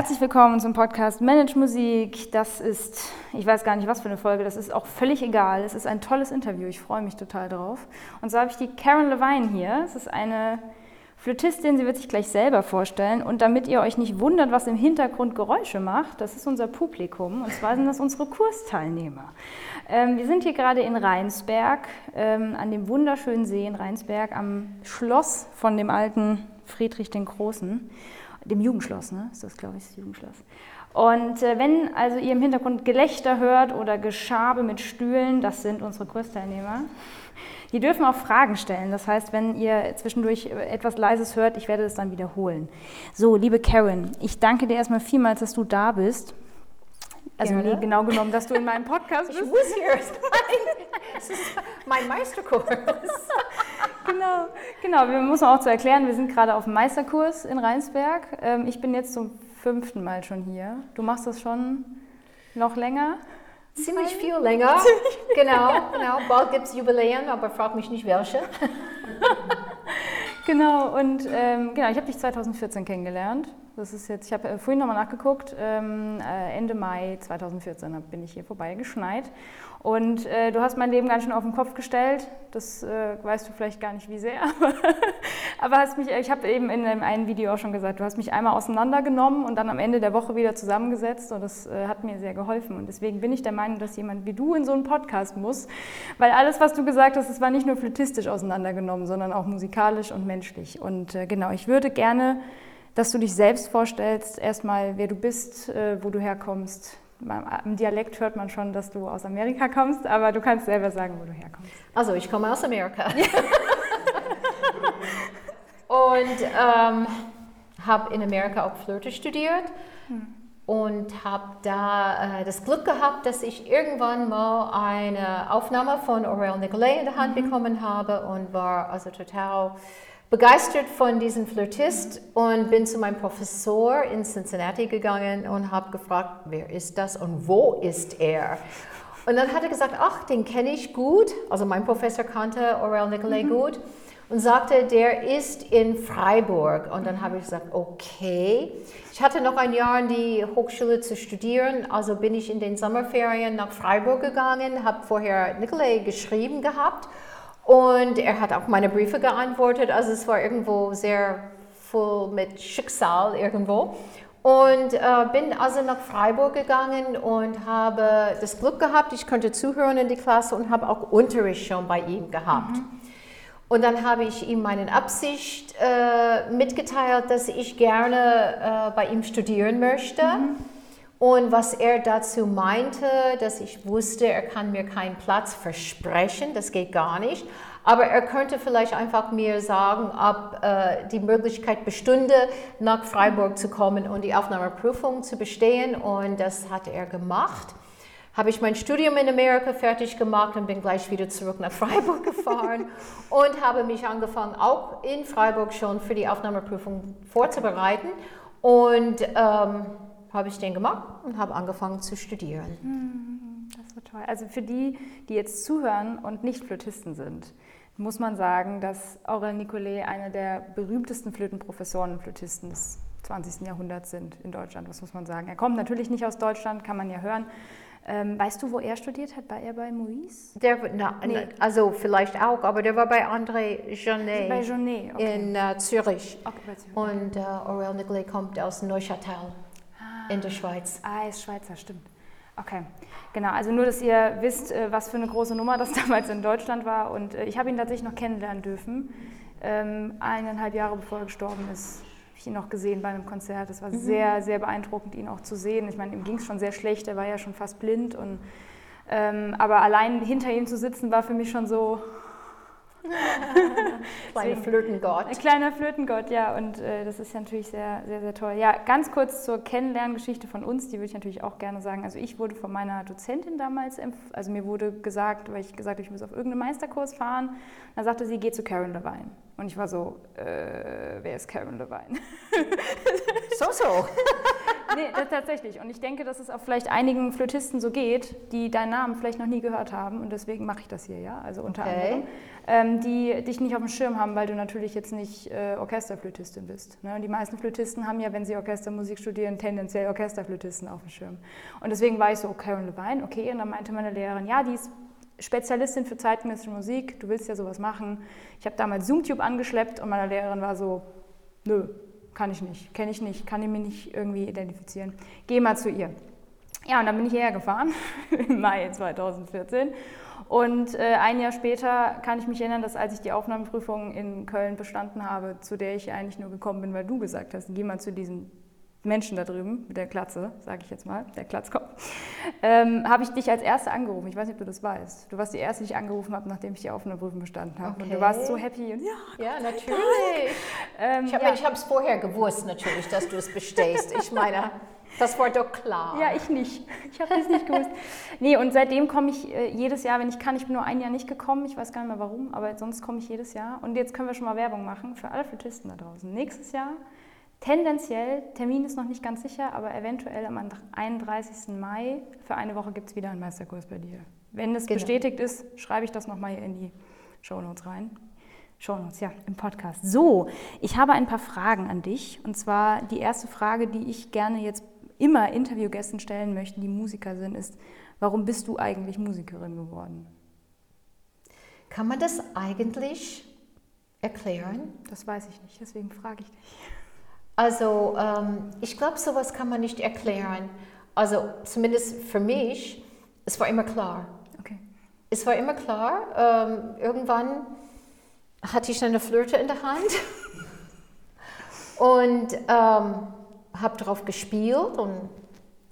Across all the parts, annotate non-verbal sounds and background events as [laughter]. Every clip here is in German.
Herzlich willkommen zum Podcast Manage Musik. Das ist, ich weiß gar nicht, was für eine Folge, das ist auch völlig egal. Es ist ein tolles Interview, ich freue mich total drauf. Und so habe ich die Karen Levine hier. Es ist eine Flötistin, sie wird sich gleich selber vorstellen. Und damit ihr euch nicht wundert, was im Hintergrund Geräusche macht, das ist unser Publikum. Und zwar sind das unsere Kursteilnehmer. Ähm, wir sind hier gerade in Rheinsberg, ähm, an dem wunderschönen See in Rheinsberg, am Schloss von dem alten Friedrich den Großen dem Jugendschloss, ne? ist das, glaube ich, das Jugendschloss. Und äh, wenn also ihr im Hintergrund Gelächter hört oder Geschabe mit Stühlen, das sind unsere Kursteilnehmer. Die dürfen auch Fragen stellen. Das heißt, wenn ihr zwischendurch etwas Leises hört, ich werde das dann wiederholen. So, liebe Karen, ich danke dir erstmal vielmals, dass du da bist. Also nee, genau genommen, dass du in meinem Podcast bist. Ich muss hier. [laughs] Das ist mein Meisterkurs. [laughs] genau, genau. Wir müssen auch zu erklären, wir sind gerade auf dem Meisterkurs in Rheinsberg. Ähm, ich bin jetzt zum fünften Mal schon hier. Du machst das schon noch länger? Ziemlich viel länger. [laughs] genau, genau. Bald gibt es Jubiläen, aber frag mich nicht welche. [laughs] genau, und ähm, genau, ich habe dich 2014 kennengelernt. Das ist jetzt, ich habe äh, vorhin nochmal nachgeguckt, ähm, äh, Ende Mai 2014 bin ich hier vorbeigeschneit. Und äh, du hast mein Leben ganz schön auf den Kopf gestellt. Das äh, weißt du vielleicht gar nicht, wie sehr. [laughs] Aber, hast mich, ich habe eben in einem Video auch schon gesagt, du hast mich einmal auseinandergenommen und dann am Ende der Woche wieder zusammengesetzt. Und das äh, hat mir sehr geholfen. Und deswegen bin ich der Meinung, dass jemand wie du in so einen Podcast muss. Weil alles, was du gesagt hast, das war nicht nur flötistisch auseinandergenommen, sondern auch musikalisch und menschlich. Und äh, genau, ich würde gerne dass du dich selbst vorstellst, erstmal wer du bist, äh, wo du herkommst. Im Dialekt hört man schon, dass du aus Amerika kommst, aber du kannst selber sagen, wo du herkommst. Also ich komme aus Amerika. [laughs] und ähm, habe in Amerika auch Flöte studiert. Hm und habe da äh, das Glück gehabt, dass ich irgendwann mal eine Aufnahme von Aurel Nicolay in der Hand mhm. bekommen habe und war also total begeistert von diesem Flirtist und bin zu meinem Professor in Cincinnati gegangen und habe gefragt, wer ist das und wo ist er? Und dann hat er gesagt, ach, den kenne ich gut. Also mein Professor kannte Aurel Nicolay mhm. gut und sagte, der ist in Freiburg. Und dann habe ich gesagt, okay. Ich hatte noch ein Jahr in die Hochschule zu studieren, also bin ich in den Sommerferien nach Freiburg gegangen, habe vorher Nicolay geschrieben gehabt und er hat auch meine Briefe geantwortet. Also es war irgendwo sehr voll mit Schicksal irgendwo. Und äh, bin also nach Freiburg gegangen und habe das Glück gehabt, ich konnte zuhören in die Klasse und habe auch Unterricht schon bei ihm gehabt. Mhm. Und dann habe ich ihm meine Absicht äh, mitgeteilt, dass ich gerne äh, bei ihm studieren möchte. Mhm. Und was er dazu meinte, dass ich wusste, er kann mir keinen Platz versprechen, das geht gar nicht. Aber er könnte vielleicht einfach mir sagen, ob äh, die Möglichkeit bestünde, nach Freiburg zu kommen und die Aufnahmeprüfung zu bestehen. Und das hat er gemacht. Habe ich mein Studium in Amerika fertig gemacht und bin gleich wieder zurück nach [laughs] Freiburg gefahren und habe mich angefangen, auch in Freiburg schon für die Aufnahmeprüfung vorzubereiten. Und ähm, habe ich den gemacht und habe angefangen zu studieren. Hm, das war toll. Also für die, die jetzt zuhören und nicht Flötisten sind, muss man sagen, dass Aurel Nicolai einer der berühmtesten Flötenprofessoren und Flötisten des 20. Jahrhunderts sind in Deutschland. Was muss man sagen? Er kommt natürlich nicht aus Deutschland, kann man ja hören. Ähm, weißt du, wo er studiert hat? War er bei Maurice? Der, na, nee. Also vielleicht auch, aber der war bei André Jeunet, bei Jeunet okay. in uh, Zürich. Okay, Zürich. Und uh, Aurel Nicolai kommt aus Neuchâtel in der Schweiz. Ah, ist Schweizer, stimmt. Okay, genau. Also nur, dass ihr wisst, äh, was für eine große Nummer das [laughs] damals in Deutschland war. Und äh, ich habe ihn tatsächlich noch kennenlernen dürfen. Ähm, eineinhalb Jahre bevor er gestorben ist, habe ich ihn noch gesehen bei einem Konzert. Es war mhm. sehr, sehr beeindruckend, ihn auch zu sehen. Ich meine, ihm ging es schon sehr schlecht. Er war ja schon fast blind. Und, ähm, aber allein hinter ihm zu sitzen, war für mich schon so, [laughs] Kleiner Flötengott. Ein kleiner Flötengott, ja. Und äh, das ist ja natürlich sehr, sehr, sehr toll. Ja, ganz kurz zur Kennenlerngeschichte von uns, die würde ich natürlich auch gerne sagen. Also ich wurde von meiner Dozentin damals, also mir wurde gesagt, weil ich gesagt habe, ich muss auf irgendeinen Meisterkurs fahren. Dann sagte sie, geh zu Karen Levine. Und ich war so, äh, wer ist Karen Levine? so, so. [laughs] nee, tatsächlich. Und ich denke, dass es auch vielleicht einigen Flötisten so geht, die deinen Namen vielleicht noch nie gehört haben. Und deswegen mache ich das hier, ja. Also unter okay. anderem. Ähm, die dich nicht auf dem Schirm haben, weil du natürlich jetzt nicht äh, Orchesterflötistin bist. Ne? Und die meisten Flötisten haben ja, wenn sie Orchestermusik studieren, tendenziell Orchesterflötisten auf dem Schirm. Und deswegen war ich so, Karen Levine, okay. Und dann meinte meine Lehrerin, ja, die ist Spezialistin für zeitgenössische Musik, du willst ja sowas machen. Ich habe damals Zoomtube angeschleppt und meine Lehrerin war so, nö, kann ich nicht, kenne ich nicht, kann ich mich nicht irgendwie identifizieren. Geh mal zu ihr. Ja, und dann bin ich hierher gefahren, [laughs] im Mai 2014. Und äh, ein Jahr später kann ich mich erinnern, dass als ich die Aufnahmeprüfung in Köln bestanden habe, zu der ich eigentlich nur gekommen bin, weil du gesagt hast, geh mal zu diesem Menschen da drüben mit der Klatze, sage ich jetzt mal, der Klatzkopf, ähm, habe ich dich als Erste angerufen. Ich weiß nicht, ob du das weißt. Du warst die Erste, die ich angerufen habe, nachdem ich die Aufnahmeprüfung bestanden habe. Okay. Und du warst so happy. Und, ja, ja, natürlich. Ähm, ich habe ja. es vorher gewusst, natürlich, dass du es bestehst. Ich meine, das war doch klar. Ja, ich nicht. Ich habe das nicht gewusst. Nee, und seitdem komme ich äh, jedes Jahr, wenn ich kann. Ich bin nur ein Jahr nicht gekommen. Ich weiß gar nicht mehr warum, aber sonst komme ich jedes Jahr. Und jetzt können wir schon mal Werbung machen für alle Flötisten da draußen. Nächstes Jahr Tendenziell, Termin ist noch nicht ganz sicher, aber eventuell am 31. Mai für eine Woche gibt es wieder einen Meisterkurs bei dir. Wenn es genau. bestätigt ist, schreibe ich das nochmal hier in die Shownotes rein. Shownotes, ja, im Podcast. So, ich habe ein paar Fragen an dich. Und zwar die erste Frage, die ich gerne jetzt immer Interviewgästen stellen möchte, die Musiker sind, ist, warum bist du eigentlich Musikerin geworden? Kann man das eigentlich erklären? Das weiß ich nicht, deswegen frage ich dich. Also ähm, ich glaube, sowas kann man nicht erklären. Also zumindest für mich, es war immer klar. Okay. Es war immer klar. Ähm, irgendwann hatte ich eine Flöte in der Hand [laughs] und ähm, habe darauf gespielt und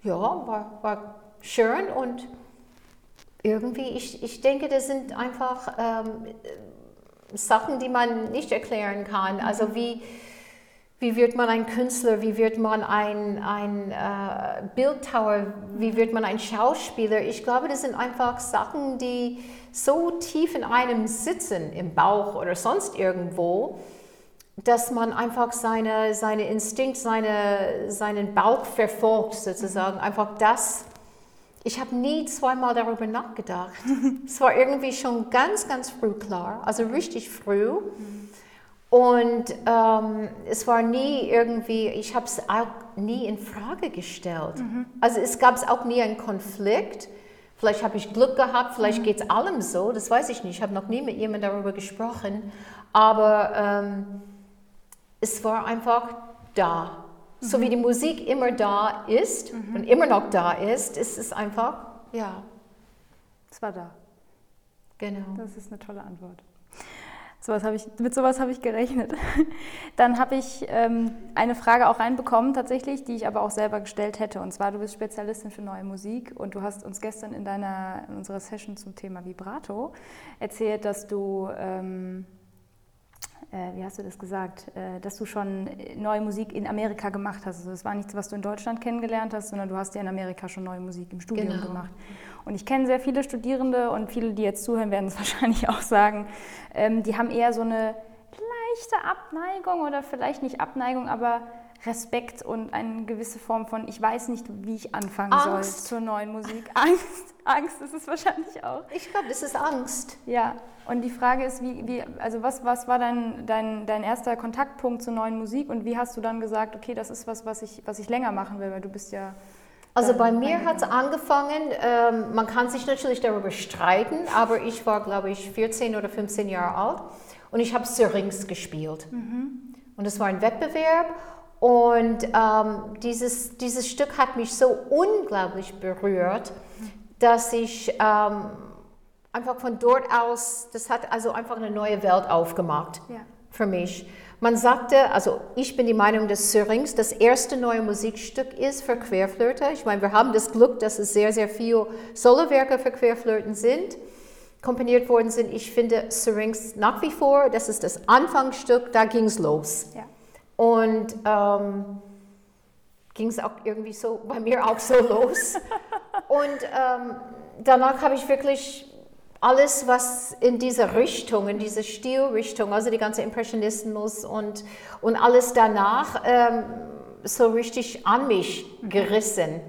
ja, war, war schön und irgendwie, ich, ich denke, das sind einfach ähm, Sachen, die man nicht erklären kann. Also mhm. wie wie wird man ein Künstler? Wie wird man ein, ein äh, Bildhauer? Wie wird man ein Schauspieler? Ich glaube, das sind einfach Sachen, die so tief in einem sitzen, im Bauch oder sonst irgendwo, dass man einfach seine, seine Instinkt, seine, seinen Bauch verfolgt, sozusagen. Einfach das. Ich habe nie zweimal darüber nachgedacht. es war irgendwie schon ganz, ganz früh klar, also richtig früh. Mhm. Und ähm, es war nie irgendwie, ich habe es auch nie in Frage gestellt. Mhm. Also es gab auch nie einen Konflikt. Vielleicht habe ich Glück gehabt, vielleicht mhm. geht es allem so, das weiß ich nicht. Ich habe noch nie mit jemandem darüber gesprochen. Aber ähm, es war einfach da. Mhm. So wie mhm. die Musik immer da ist mhm. und immer noch da ist, ist es einfach, ja. Es war da. Genau. Das ist eine tolle Antwort. Sowas ich, mit sowas habe ich gerechnet. [laughs] Dann habe ich ähm, eine Frage auch reinbekommen, tatsächlich, die ich aber auch selber gestellt hätte. Und zwar, du bist Spezialistin für neue Musik und du hast uns gestern in, deiner, in unserer Session zum Thema Vibrato erzählt, dass du ähm, äh, wie hast du das gesagt, äh, dass du schon neue Musik in Amerika gemacht hast. Also das war nichts, was du in Deutschland kennengelernt hast, sondern du hast ja in Amerika schon neue Musik im Studium genau. gemacht. Und ich kenne sehr viele Studierende und viele, die jetzt zuhören, werden es [laughs] wahrscheinlich auch sagen, ähm, die haben eher so eine leichte Abneigung oder vielleicht nicht Abneigung, aber Respekt und eine gewisse Form von, ich weiß nicht, wie ich anfangen Angst. soll zur neuen Musik. [laughs] Angst, Angst ist es wahrscheinlich auch. Ich glaube, das ist Angst. Ja, und die Frage ist, wie, wie also was, was war dein, dein, dein erster Kontaktpunkt zur neuen Musik und wie hast du dann gesagt, okay, das ist was, was ich, was ich länger machen will, weil du bist ja... Also bei mir hat es angefangen, ähm, man kann sich natürlich darüber streiten, aber ich war, glaube ich, 14 oder 15 Jahre alt und ich habe Syrinx gespielt. Mhm. Und es war ein Wettbewerb und ähm, dieses, dieses Stück hat mich so unglaublich berührt, dass ich ähm, einfach von dort aus, das hat also einfach eine neue Welt aufgemacht ja. für mich. Man sagte, also ich bin die Meinung, dass Syrinx das erste neue Musikstück ist für Querflöte. Ich meine, wir haben das Glück, dass es sehr, sehr viele Solowerke für Querflöten sind, komponiert worden sind. Ich finde Syrinx nach wie vor, das ist das Anfangsstück, da ging es los. Ja. Und ähm, ging es auch irgendwie so bei mir auch so los. [laughs] Und ähm, danach habe ich wirklich alles, was in diese Richtung, in diese Stilrichtung, also die ganze Impressionismus und, und alles danach, ähm, so richtig an mich gerissen.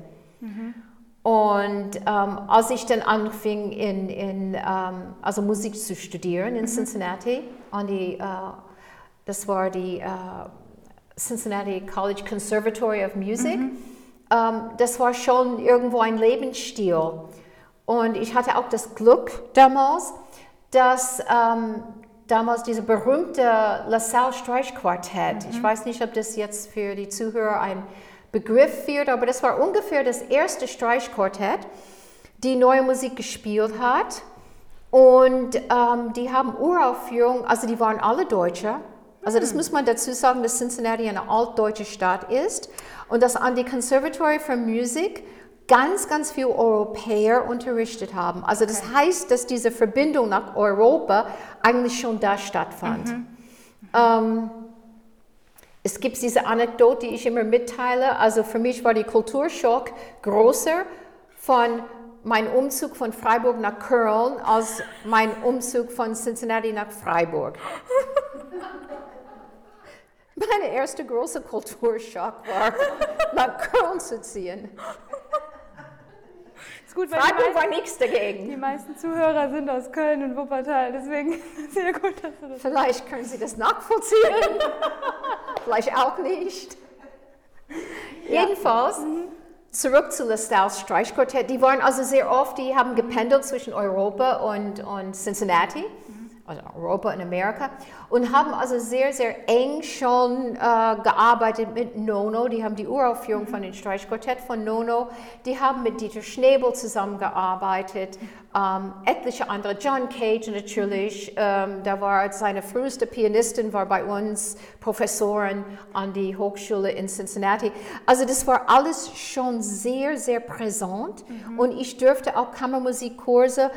Und ähm, als ich dann anfing, in, in, ähm, also Musik zu studieren in Cincinnati, an die, äh, das war die äh, Cincinnati College Conservatory of Music, ähm, das war schon irgendwo ein Lebensstil. Und ich hatte auch das Glück damals, dass ähm, damals diese berühmte LaSalle Streichquartett, ich weiß nicht, ob das jetzt für die Zuhörer ein Begriff wird, aber das war ungefähr das erste Streichquartett, die neue Musik gespielt hat. Und ähm, die haben Uraufführungen, also die waren alle Deutsche. Also das muss man dazu sagen, dass Cincinnati eine altdeutsche Stadt ist und dass an die Conservatory for Music ganz, ganz viele Europäer unterrichtet haben. Also das heißt, dass diese Verbindung nach Europa eigentlich schon da stattfand. Ähm, es gibt diese Anekdote, die ich immer mitteile. Also für mich war die Kulturschock größer von meinem Umzug von Freiburg nach Köln als mein Umzug von Cincinnati nach Freiburg. Meine erste große Kulturschock war, nach Köln zu ziehen. Ist gut, weil Freiburg war nichts dagegen. die meisten Zuhörer sind aus Köln und Wuppertal, deswegen [laughs] sehr gut, dass du das Vielleicht können Sie das nachvollziehen, [laughs] vielleicht auch nicht. Jedenfalls, zurück zu LaSalle's Streichquartett. Die waren also sehr oft, die haben gependelt zwischen Europa und, und Cincinnati, also Europa und Amerika, und haben also sehr, sehr eng schon äh, gearbeitet mit Nono. Die haben die Uraufführung von dem Streichquartett von Nono. Die haben mit Dieter Schnebel zusammengearbeitet, ähm, etliche andere, John Cage natürlich, ähm, da war seine früheste Pianistin, war bei uns Professorin an die Hochschule in Cincinnati. Also das war alles schon sehr, sehr präsent und ich dürfte auch Kammermusikkurse,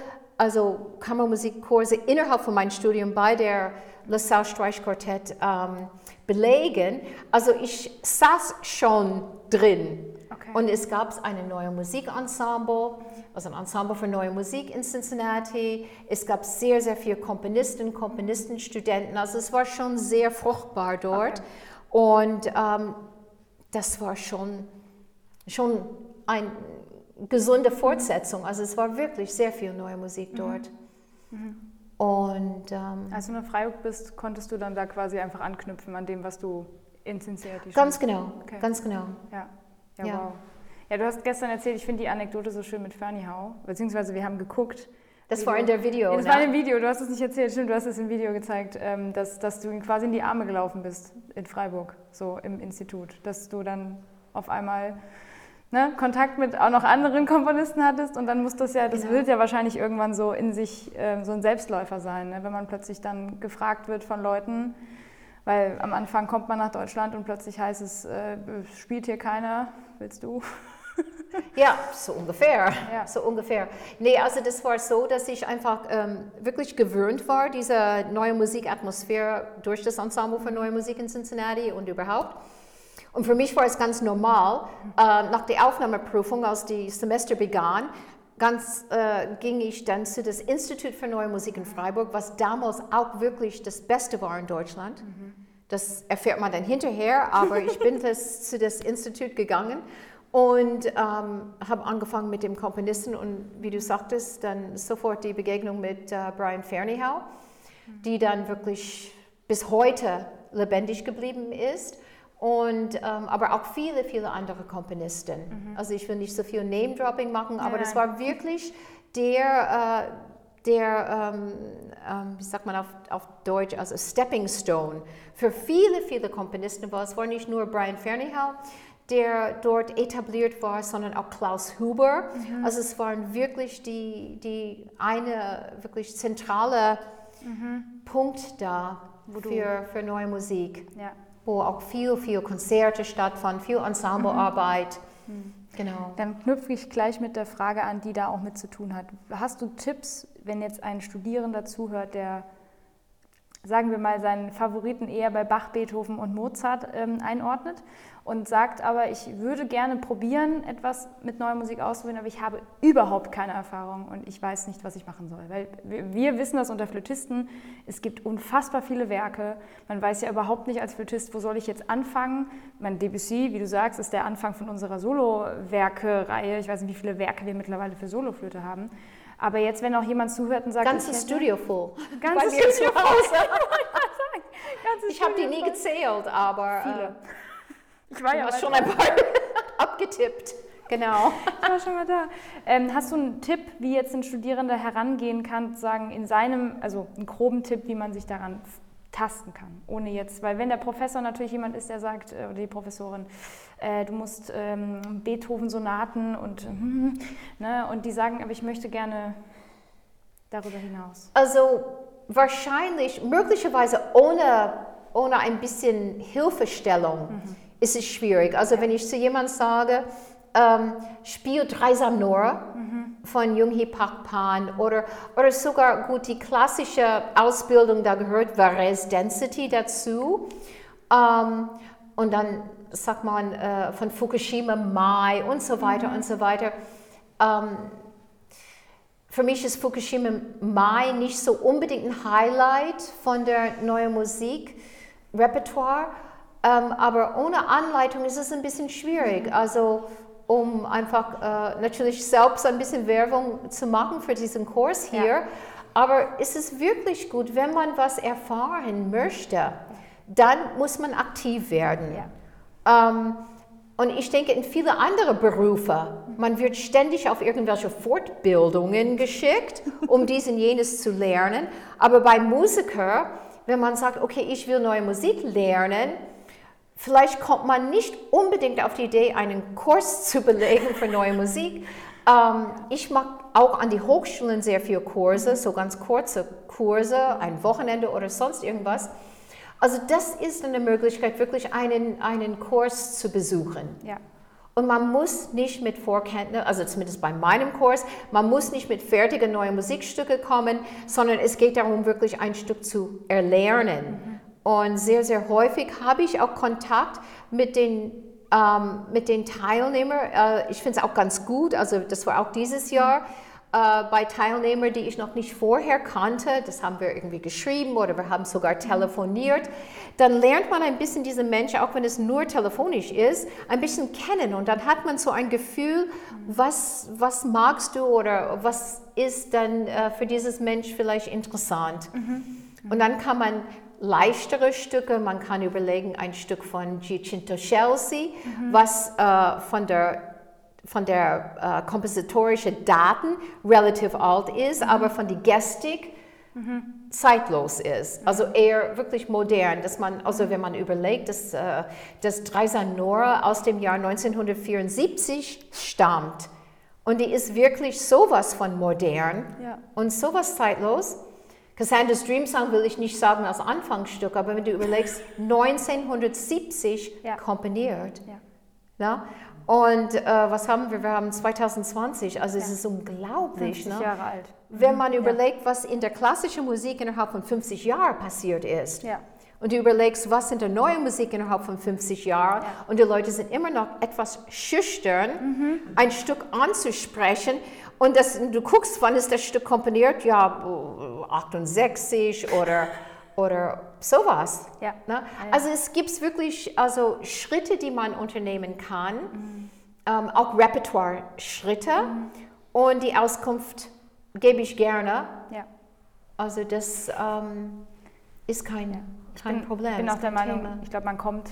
also Kammermusikkurse innerhalb von meinem Studium bei der LaSalle Streichquartett ähm, belegen. Also ich saß schon drin Okay. und es gab ein neues Musikensemble, also ein Ensemble für neue Musik in Cincinnati. Es gab sehr, sehr viele Komponisten, Komponistenstudenten. Also es war schon sehr fruchtbar dort. Und ähm, das war schon, schon eine gesunde Fortsetzung. Also es war wirklich sehr viel neue Musik dort. Und ähm, Als du nach Freiburg bist, konntest du dann da quasi einfach anknüpfen an dem, was du in Cincinnati ganz genau, Okay. ganz genau. Ja, ja, Ja. wow. Ja, du hast gestern erzählt, ich finde die Anekdote so schön mit Fernie Hau, beziehungsweise wir haben geguckt. Das war in der Video. Das ne? war im Video, du hast es nicht erzählt, stimmt, du hast es im Video gezeigt, ähm, dass, dass du ihm quasi in die Arme gelaufen bist in Freiburg, so im Institut. Dass du dann auf einmal ne, Kontakt mit auch noch anderen Komponisten hattest und dann muss das ja, das Genau. wird ja wahrscheinlich irgendwann so in sich ähm, so ein Selbstläufer sein, ne, wenn man plötzlich dann gefragt wird von Leuten, weil am Anfang kommt man nach Deutschland und plötzlich heißt es, äh, spielt hier keiner, willst du? [laughs] Ja, so ungefähr. Ja. So ungefähr. Nee, also das war so, dass ich einfach ähm, wirklich gewöhnt war, diese neue Musikatmosphäre durch das Ensemble für neue Musik in Cincinnati und überhaupt. Und für mich war es ganz normal, äh, nach der Aufnahmeprüfung, als die Semester begann, ganz, äh, ging ich dann zu das Institut für Neue Musik in Freiburg, was damals auch wirklich das Beste war in Deutschland. Das erfährt man dann hinterher, aber ich bin [laughs] das, zu das Institut gegangen und ähm, habe angefangen mit dem Komponisten und wie du sagtest, dann sofort die Begegnung mit äh, Brian Fernihau, die dann wirklich bis heute lebendig geblieben ist. Und, ähm, aber auch viele, viele andere Komponisten. Also ich will nicht so viel Name-Dropping machen, aber das Nein. war wirklich der, äh, der ähm, ähm, wie sagt man auf, auf Deutsch, also Stepping Stone für viele, viele Komponisten war. Es war nicht nur Brian Fernihau, der dort etabliert war, sondern auch Klaus Huber. Also es waren wirklich die, die eine wirklich zentrale Punkt da für, für neue Musik, Ja. Wo auch viel, viel Konzerte stattfanden, viel Ensemblearbeit. Genau. Dann knüpfe ich gleich mit der Frage an, die da auch mit zu tun hat. Hast du Tipps, wenn jetzt ein Studierender zuhört, der, sagen wir mal, seinen Favoriten eher bei Bach, Beethoven und Mozart ähm, einordnet und sagt aber, ich würde gerne probieren, etwas mit neuer Musik auszuprobieren, aber ich habe überhaupt keine Erfahrung und ich weiß nicht, was ich machen soll. Weil wir wissen das unter Flötisten, es gibt unfassbar viele Werke. Man weiß ja überhaupt nicht als Flötist, wo soll ich jetzt anfangen. Mein Debussy, wie du sagst, ist der Anfang von unserer Solo-Werke-Reihe. Ich weiß nicht, wie viele Werke wir mittlerweile für Soloflöte haben. Aber jetzt, wenn auch jemand zuhört und sagt... Ganzes Studio voll. Ganzes Studio voll. [laughs] ich habe die nie gezählt, aber... Viele. Äh, ich war ja hast schon ein paar [laughs] abgetippt. Genau. Ich war schon mal da. Ähm, hast du einen Tipp, wie jetzt ein Studierender herangehen kann, sagen in seinem, also einen groben Tipp, wie man sich daran tasten kann, ohne jetzt, weil wenn der Professor natürlich jemand ist, der sagt, äh, oder die Professorin, äh, du musst ähm, Beethoven-Sonaten und, [laughs] ne, und die sagen, aber ich möchte gerne darüber hinaus. Also wahrscheinlich, möglicherweise ohne, ohne ein bisschen Hilfestellung. Mhm ist es schwierig. Also wenn ich zu jemandem sage, ähm, spiel Dreisam Nora mhm. von Jung-Hee Pak Pan oder, oder sogar gut die klassische Ausbildung, da gehört Varese Density dazu. Ähm, und dann sagt man äh, von Fukushima Mai und so weiter mhm. und so weiter. Ähm, für mich ist Fukushima Mai nicht so unbedingt ein Highlight von der neuen Musik Repertoire. Ähm, aber ohne Anleitung ist es ein bisschen schwierig. Also um einfach äh, natürlich selbst ein bisschen Werbung zu machen für diesen Kurs hier. Ja. Aber es ist wirklich gut, wenn man was erfahren möchte, dann muss man aktiv werden. Ja. Ähm, und ich denke, in viele andere Berufe, man wird ständig auf irgendwelche Fortbildungen geschickt, um [laughs] dies und jenes zu lernen. Aber bei Musiker, wenn man sagt, okay, ich will neue Musik lernen, Vielleicht kommt man nicht unbedingt auf die Idee, einen Kurs [laughs] zu belegen für neue Musik. Ähm, ich mache auch an die Hochschulen sehr viele Kurse, so ganz kurze Kurse, ein Wochenende oder sonst irgendwas. Also das ist eine Möglichkeit, wirklich einen, einen Kurs zu besuchen. Ja. Und man muss nicht mit Vorkenntnis, also zumindest bei meinem Kurs, man muss nicht mit fertigen neuen Musikstücke kommen, sondern es geht darum, wirklich ein Stück zu erlernen. Mhm. Und sehr, sehr häufig habe ich auch Kontakt mit den, ähm, mit den Teilnehmern. Äh, ich finde es auch ganz gut, also das war auch dieses Jahr. Äh, bei Teilnehmern, die ich noch nicht vorher kannte, das haben wir irgendwie geschrieben oder wir haben sogar telefoniert, dann lernt man ein bisschen diese Menschen, auch wenn es nur telefonisch ist, ein bisschen kennen und dann hat man so ein Gefühl, was, was magst du oder was ist dann äh, für dieses Mensch vielleicht interessant. Mhm. Und dann kann man leichtere Stücke. Man kann überlegen, ein Stück von Giacinto Chelsea, mhm. was äh, von der von der äh, kompositorischen Daten relativ alt ist, mhm. aber von der Gestik mhm. zeitlos ist. Also eher wirklich modern, dass man, also wenn man überlegt, dass äh, das Dreisanora aus dem Jahr 1974 stammt und die ist wirklich sowas von modern ja. und sowas zeitlos. Cassandra's Dream Song will ich nicht sagen als Anfangsstück, aber wenn du überlegst, [laughs] 1970 ja. komponiert. Ja. ja? Und äh, was haben wir? Wir haben 2020, also ja. es ist unglaublich. 50 ne? Jahre alt. Wenn man überlegt, was in der klassischen Musik innerhalb von 50 Jahren passiert ist. Ja. Und du überlegst, was in der neuen Musik innerhalb von 50 Jahren. Ja. Und die Leute sind immer noch etwas schüchtern, mhm. ein Stück anzusprechen. Und das, du guckst, wann ist das Stück komponiert? Ja, 68 oder, oder sowas. Ja. Ne? Also es gibt wirklich also Schritte, die man unternehmen kann, mhm. ähm, auch Repertoire-Schritte. Mhm. Und die Auskunft gebe ich gerne. Ja. Also das ähm, ist kein, kein bin, Problem. Ich bin auch der Meinung, Thema. ich glaube, man kommt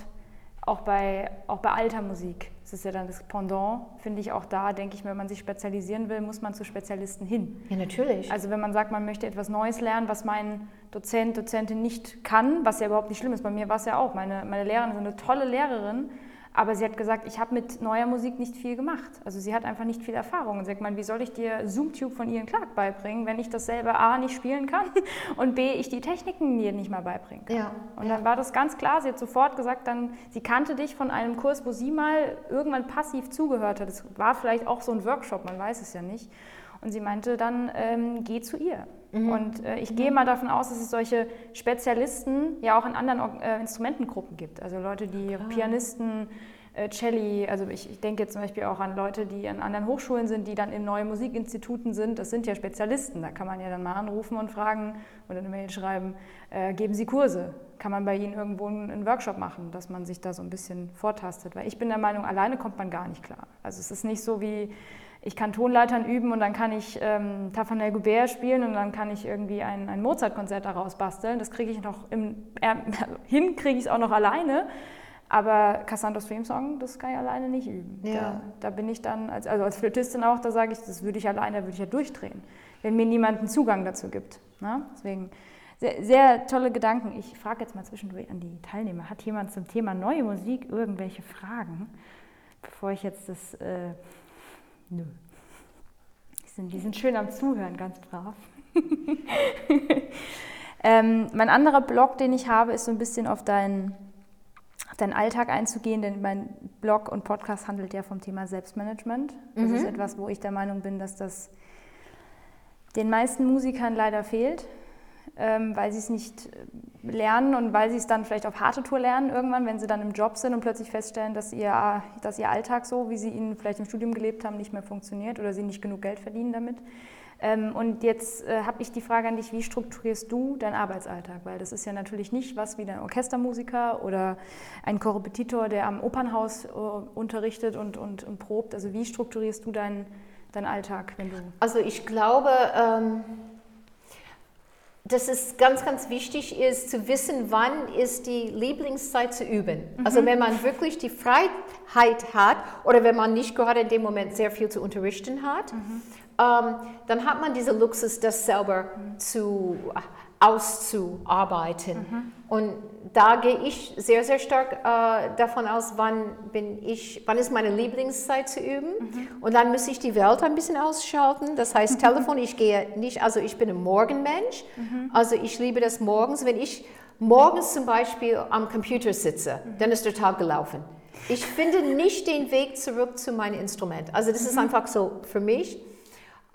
auch bei, auch bei alter Musik. Das ist ja dann das Pendant, finde ich auch da, denke ich, wenn man sich spezialisieren will, muss man zu Spezialisten hin. Ja, natürlich. Also wenn man sagt, man möchte etwas Neues lernen, was mein Dozent, Dozentin nicht kann, was ja überhaupt nicht schlimm ist, bei mir war es ja auch, meine, meine Lehrerin ist eine tolle Lehrerin, aber sie hat gesagt, ich habe mit neuer Musik nicht viel gemacht. Also sie hat einfach nicht viel Erfahrung. Und sie sagt, wie soll ich dir Zoom-Tube von Ian Clark beibringen, wenn ich das selber A nicht spielen kann [laughs] und B, ich die Techniken mir nicht mal beibringen kann. Ja, und dann war das ganz klar, sie hat sofort gesagt, dann, sie kannte dich von einem Kurs, wo sie mal irgendwann passiv zugehört hat. Das war vielleicht auch so ein Workshop, man weiß es ja nicht. Und sie meinte dann, ähm, geh zu ihr. Mhm. Und äh, ich mhm. gehe mal davon aus, dass es solche Spezialisten ja auch in anderen äh, Instrumentengruppen gibt. Also Leute, die Klar. Pianisten, äh, Celli, also ich, ich, denke jetzt zum Beispiel auch an Leute, die an anderen Hochschulen sind, die dann in neuen Musikinstituten sind. Das sind ja Spezialisten. Da kann man ja dann mal anrufen und fragen oder eine Mail schreiben, äh, geben Sie Kurse? Kann man bei Ihnen irgendwo einen, einen, Workshop machen, dass man sich da so ein bisschen vortastet? Weil ich bin der Meinung, alleine kommt man gar nicht klar. Also es ist nicht so wie, ich kann Tonleitern üben und dann kann ich ähm, Tafanel Goubert spielen und dann kann ich irgendwie ein, ein Mozart-Konzert daraus basteln. Das kriege ich noch im, äh, [laughs] hin, kriege ich es auch noch alleine. Aber Cassandra Stream Song, das kann ich alleine nicht üben. Ja. Da, da, bin ich dann, als, also als Flötistin auch, da sage ich, das würde ich alleine, da würde ich ja durchdrehen, wenn mir niemand einen Zugang dazu gibt. Ne? Deswegen sehr, sehr, tolle Gedanken. Ich frage jetzt mal zwischendurch an die Teilnehmer, hat jemand zum Thema neue Musik irgendwelche Fragen? Bevor ich jetzt das, äh, nö. Die sind, die sind schön am Zuhören, ganz brav. [laughs] ähm, mein anderer Blog, den ich habe, ist so ein bisschen auf deinen deinen Alltag einzugehen, denn mein Blog und Podcast handelt ja vom Thema Selbstmanagement. Das mhm. ist etwas, wo ich der Meinung bin, dass das den meisten Musikern leider fehlt, weil sie es nicht äh, lernen und weil sie es dann vielleicht auf harte Tour lernen irgendwann, wenn sie dann im Job sind und plötzlich feststellen, dass ihr, dass ihr Alltag so, wie sie ihn vielleicht im Studium gelebt haben, nicht mehr funktioniert oder sie nicht genug Geld verdienen damit. Ähm, und jetzt äh, habe ich die Frage an dich, wie strukturierst du deinen Arbeitsalltag? Weil das ist ja natürlich nicht was wie ein Orchestermusiker oder ein Korrepetitor, der am Opernhaus äh, unterrichtet und, und, und, probt. Also wie strukturierst du deinen, deinen Alltag, wenn du... Also ich glaube... Ähm dass es ganz, ganz wichtig ist zu wissen, wann ist die Lieblingszeit zu üben. Mhm. Also wenn man wirklich die Freiheit hat oder wenn man nicht gerade in dem Moment sehr viel zu unterrichten hat, mhm ähm, dann hat man diese Luxus, das selber zu, auszuarbeiten. Mhm. Und da gehe ich sehr, sehr stark äh, davon aus, wann, bin ich, wann ist meine Lieblingszeit zu üben. Mhm. Und dann muss ich die Welt ein bisschen ausschalten. Das heißt, [laughs] Telefon, ich gehe nicht, also ich bin ein Morgenmensch. Mhm. Also ich liebe das morgens. Wenn ich morgens zum Beispiel am Computer sitze, mhm. dann ist der Tag gelaufen. Ich finde nicht den Weg zurück zu meinem Instrument. Also das ist mhm. einfach so für mich.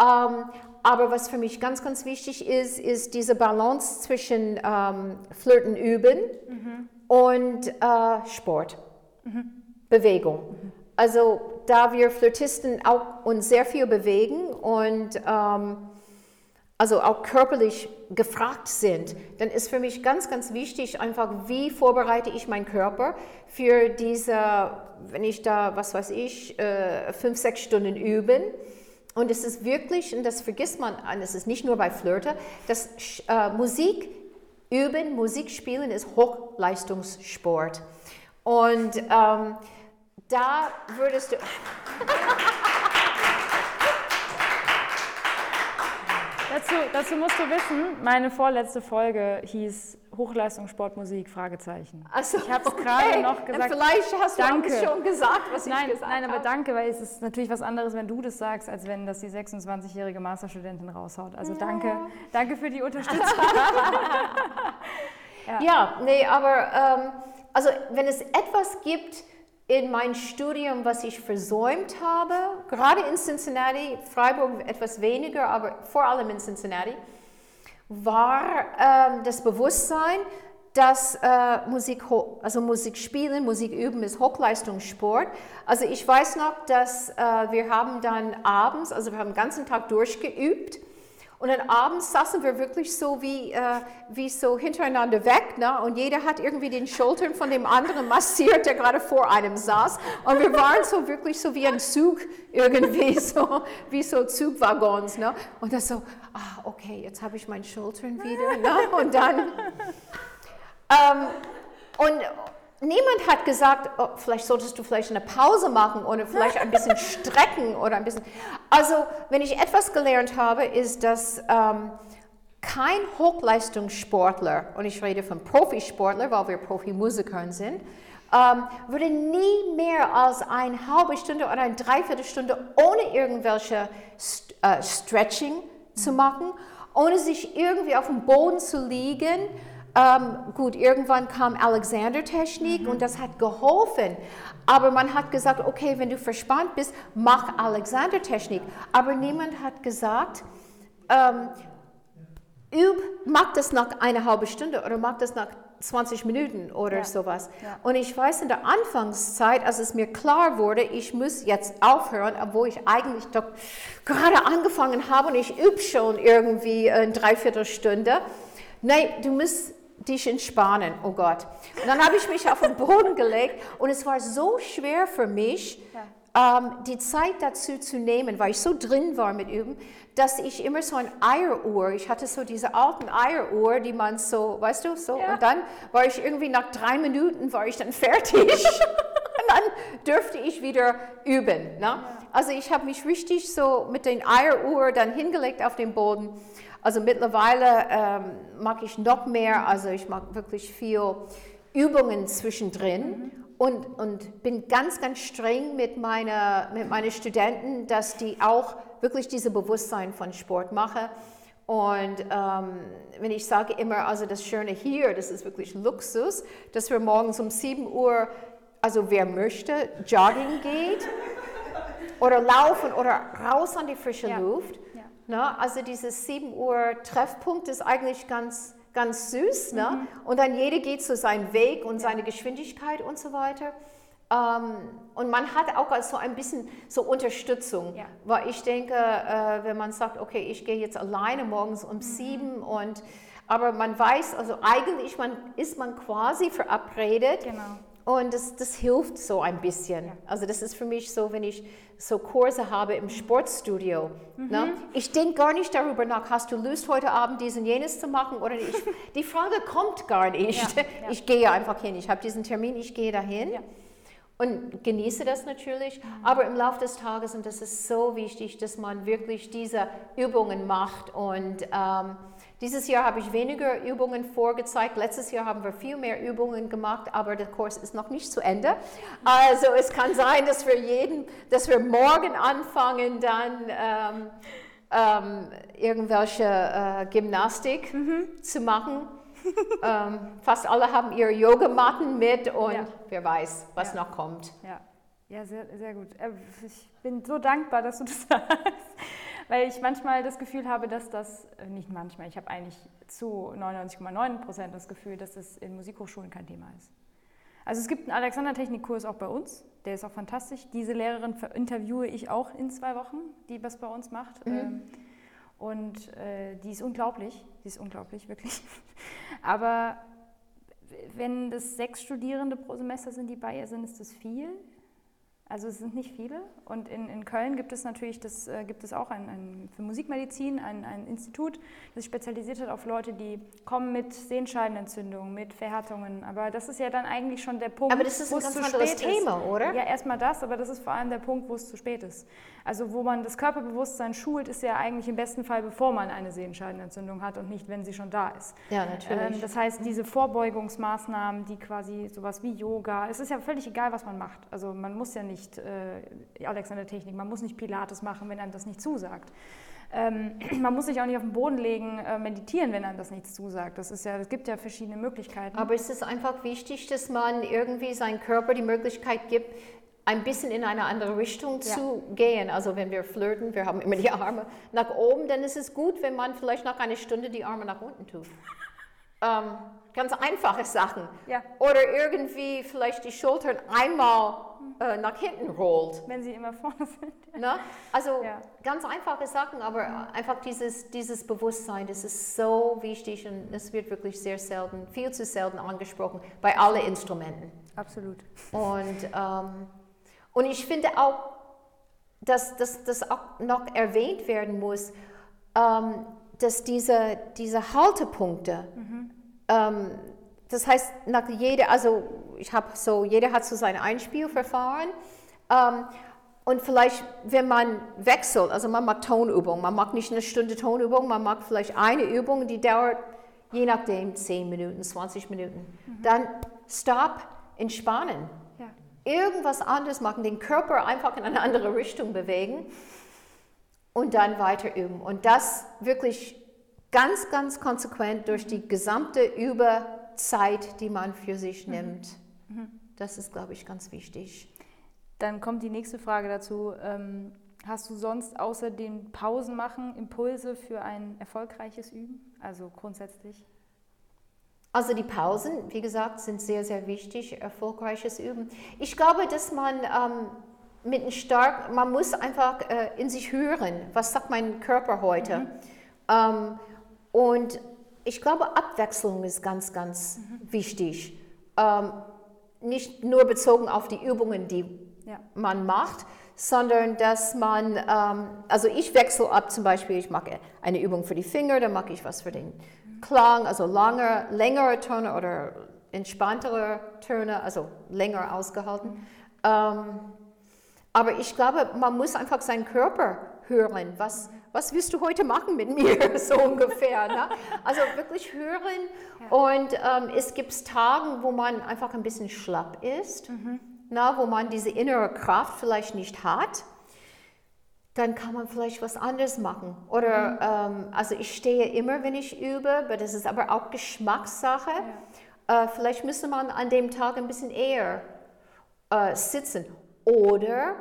Ähm, aber was für mich ganz, ganz wichtig ist, ist diese Balance zwischen ähm, Flirten üben mhm. und äh, Sport, mhm. Bewegung. Mhm. Also da wir Flirtisten auch uns sehr viel bewegen und ähm, also auch körperlich gefragt sind, dann ist für mich ganz, ganz wichtig einfach, wie vorbereite ich meinen Körper für diese, wenn ich da, was weiß ich, äh, fünf, sechs Stunden üben und es ist wirklich, und das vergisst man, und es ist nicht nur bei Flirte, dass äh, Musik üben, Musik spielen ist Hochleistungssport. Und ähm, da würdest du... dazu, dazu musst du wissen, meine vorletzte Folge hieß Hochleistungssportmusik, Fragezeichen. Also, ich habe es okay. gerade noch gesagt. Vielleicht hast danke. du schon gesagt, was nein, ich gesagt habe. Nein, aber danke, weil es ist natürlich was anderes, wenn du das sagst, als wenn das die 26-jährige Masterstudentin raushaut. Also ja. danke, danke für die Unterstützung. [laughs] ja. ja, nee, aber ähm, also wenn es etwas gibt, in meinem Studium, was ich versäumt habe, gerade in Cincinnati, Freiburg etwas weniger, aber vor allem in Cincinnati, war äh, das Bewusstsein, dass äh, Musik, also Musik spielen, Musik üben ist Hochleistungssport. Also ich weiß noch, dass äh, wir haben dann abends, also wir haben den ganzen Tag durchgeübt und dann abends saßen wir wirklich so wie, äh, wie so hintereinander weg. Ne? Und jeder hat irgendwie den Schultern von dem anderen massiert, der gerade vor einem saß. Und wir waren so wirklich so wie ein Zug irgendwie, [laughs] so wie so Zugwaggons. Ne? Und das so, ah, okay, jetzt habe ich meine Schultern wieder. Ne? Und dann... Ähm, und, Niemand hat gesagt, oh, vielleicht solltest du vielleicht eine Pause machen oder vielleicht ein bisschen [laughs] strecken oder ein bisschen. Also, wenn ich etwas gelernt habe, ist, dass ähm, kein Hochleistungssportler, und ich rede von Profisportler, weil wir Profimusiker sind, ähm, würde nie mehr als eine halbe Stunde oder eine Dreiviertelstunde ohne irgendwelche St äh, Stretching zu machen, ohne sich irgendwie auf dem Boden zu liegen ähm, gut, irgendwann kam Alexander-Technik mhm. und das hat geholfen. Aber man hat gesagt, okay, wenn du verspannt bist, mach Alexander-Technik. Aber niemand hat gesagt, ähm, üb, mach das nach einer halben Stunde oder mach das nach 20 Minuten oder Ja. sowas. Ja. Und ich weiß in der Anfangszeit, als es mir klar wurde, ich muss jetzt aufhören, obwohl ich eigentlich doch gerade angefangen habe und ich übe schon irgendwie eine Dreiviertelstunde. Nein, du musst dich entspannen, oh Gott. Und dann habe ich mich auf den Boden gelegt und es war so schwer für mich, ähm, die Zeit dazu zu nehmen, weil ich so drin war mit Üben, dass ich immer so ein Eieruhr, ich hatte so diese alten Eieruhr, die man so, weißt du, so, Ja. und dann war ich irgendwie nach drei Minuten, war ich dann fertig. [laughs] und dann dürfte ich wieder üben. Ne? Also ich habe mich richtig so mit den Eieruhr dann hingelegt auf den Boden. Also mittlerweile ähm, mag ich noch mehr, also ich mag wirklich viel Übungen zwischendrin und, und bin ganz, ganz streng mit, meiner, mit meinen Studenten, dass die auch wirklich diese Bewusstsein von Sport machen. Und ähm, wenn ich sage immer, also das Schöne hier, das ist wirklich Luxus, dass wir morgens um 7 Uhr, also wer möchte, jogging geht [laughs] oder laufen oder raus an die frische Ja. Luft. Ne? Also dieses 7 Uhr Treffpunkt ist eigentlich ganz, ganz süß. Ne? Mhm. Und dann jeder geht so seinen Weg und seine Geschwindigkeit und so weiter. Ähm, und man hat auch so ein bisschen so Unterstützung, Ja. weil ich denke, äh, wenn man sagt, okay, ich gehe jetzt alleine morgens Mhm. um sieben und aber man weiß, also eigentlich man, ist man quasi verabredet Genau. Und das, das hilft so ein bisschen. Also das ist für mich so, wenn ich so Kurse habe im Sportstudio. Mhm. Ne? Ich denke gar nicht darüber nach, hast du Lust heute Abend dies und jenes zu machen oder nicht. [laughs] Die Frage kommt gar nicht. Ja, [laughs] ja. Ich gehe einfach hin. Ich habe diesen Termin, ich gehe dahin. Ja. Und genieße das natürlich, Mhm. aber im Laufe des Tages, und das ist so wichtig, dass man wirklich diese Übungen macht. Und ähm, dieses Jahr habe ich weniger Übungen vorgezeigt. Letztes Jahr haben wir viel mehr Übungen gemacht, aber der Kurs ist noch nicht zu Ende. Also es kann sein, dass wir jeden, dass wir morgen anfangen, dann ähm, ähm, irgendwelche äh, Gymnastik Mhm. zu machen. ähm, fast alle haben ihre Yogamatten mit und Ja. wer weiß, was Ja. noch kommt. Ja, ja sehr, sehr gut. Äh, Ich bin so dankbar, dass du das [laughs] sagst, weil ich manchmal das Gefühl habe, dass das, äh, nicht manchmal, ich habe eigentlich zu 99,9 Prozent das Gefühl, dass das in Musikhochschulen kein Thema ist. Also es gibt einen Alexander-Technik-Kurs auch bei uns, der ist auch fantastisch. Diese Lehrerin interviewe ich auch in zwei Wochen, die was bei uns macht. Ähm, Und äh, die ist unglaublich, die ist unglaublich, [laughs] wirklich. Aber wenn das sechs Studierende pro Semester sind, die bei ihr sind, ist das viel. Also es sind nicht viele. Und in, in Köln gibt es natürlich, das äh, gibt es auch ein, ein, für Musikmedizin ein, ein Institut, das sich spezialisiert hat auf Leute, die kommen mit Sehenscheidenentzündungen, mit Verhärtungen. Aber das ist ja dann eigentlich schon der Punkt, ist wo es zu spät Thema, ist. oder? Ja, erstmal das, aber das ist vor allem der Punkt, wo es zu spät ist. Also wo man das Körperbewusstsein schult, ist ja eigentlich im besten Fall, bevor man eine Sehenscheidenentzündung hat und nicht, wenn sie schon da ist. Ja, natürlich. Ähm, das heißt, diese Vorbeugungsmaßnahmen, die quasi sowas wie Yoga, es ist ja völlig egal, was man macht. Also man muss ja nicht äh, Alexander Technik, man muss nicht Pilates machen, wenn einem das nicht zusagt. Ähm, [clears throat] man muss sich auch nicht auf den Boden legen, äh, meditieren, wenn einem das nichts zusagt. Das ist ja, es gibt ja verschiedene Möglichkeiten. Aber es ist einfach wichtig, dass man irgendwie seinem Körper die Möglichkeit gibt, ein bisschen in eine andere Richtung Ja. zu gehen. Also wenn wir flirten, wir haben immer die Arme nach oben, dann ist es gut, wenn man vielleicht nach einer Stunde die Arme nach unten tut. ähm, ganz einfache Sachen. Ja. Oder irgendwie vielleicht die Schultern einmal äh, nach hinten rollt. wenn sie immer vorne [laughs] sind. Ne? Also Ja. ganz einfache Sachen, aber einfach dieses, dieses Bewusstsein, das ist so wichtig und es wird wirklich sehr selten, viel zu selten angesprochen bei allen Instrumenten. Absolut. Und, ähm, und ich finde auch, dass das auch noch erwähnt werden muss, ähm, dass diese, diese Haltepunkte, ähm, das heißt, nach jeder, also ich habe so, jeder hat so sein Einspielverfahren. Ähm, und vielleicht, wenn man wechselt, also man macht Tonübung, man macht nicht eine Stunde Tonübung, man macht vielleicht eine Übung, die dauert je nachdem 10 Minuten, 20 Minuten. Dann stopp, entspannen. Ja. Irgendwas anderes machen, den Körper einfach in eine andere Richtung bewegen und dann weiter üben. Und das wirklich ganz, ganz konsequent durch die gesamte Überzeit, die man für sich nimmt. Das ist, glaube ich, ganz wichtig. Dann kommt die nächste Frage dazu. Ähm, hast du sonst außer den Pausen machen Impulse für ein erfolgreiches Üben? Also grundsätzlich? Also die Pausen, wie gesagt, sind sehr, sehr wichtig, erfolgreiches Üben. Ich glaube, dass man ähm, mit einem stark, man muss einfach äh, in sich hören, was sagt mein Körper heute. Mhm. Ähm, und ich glaube, Abwechslung ist ganz, ganz mhm. wichtig. Ähm, nicht nur bezogen auf die Übungen, die ja. man macht, sondern dass man, ähm, also ich wechsle ab zum Beispiel, ich mache eine Übung für die Finger, dann mache ich was für den Klang, also lange, längere Töne oder entspanntere Töne, also länger ausgehalten. Ähm, aber ich glaube, man muss einfach seinen Körper hören. Was, was willst du heute machen mit mir, [laughs] so ungefähr? Ne? Also wirklich hören. Und ähm, es gibt Tage, wo man einfach ein bisschen schlapp ist, mhm. na, wo man diese innere Kraft vielleicht nicht hat dann kann man vielleicht was anderes machen. Oder, mhm. ähm, also ich stehe immer, wenn ich übe, aber das ist aber auch Geschmackssache. Ja. Äh, vielleicht müsste man an dem Tag ein bisschen eher äh, sitzen. Oder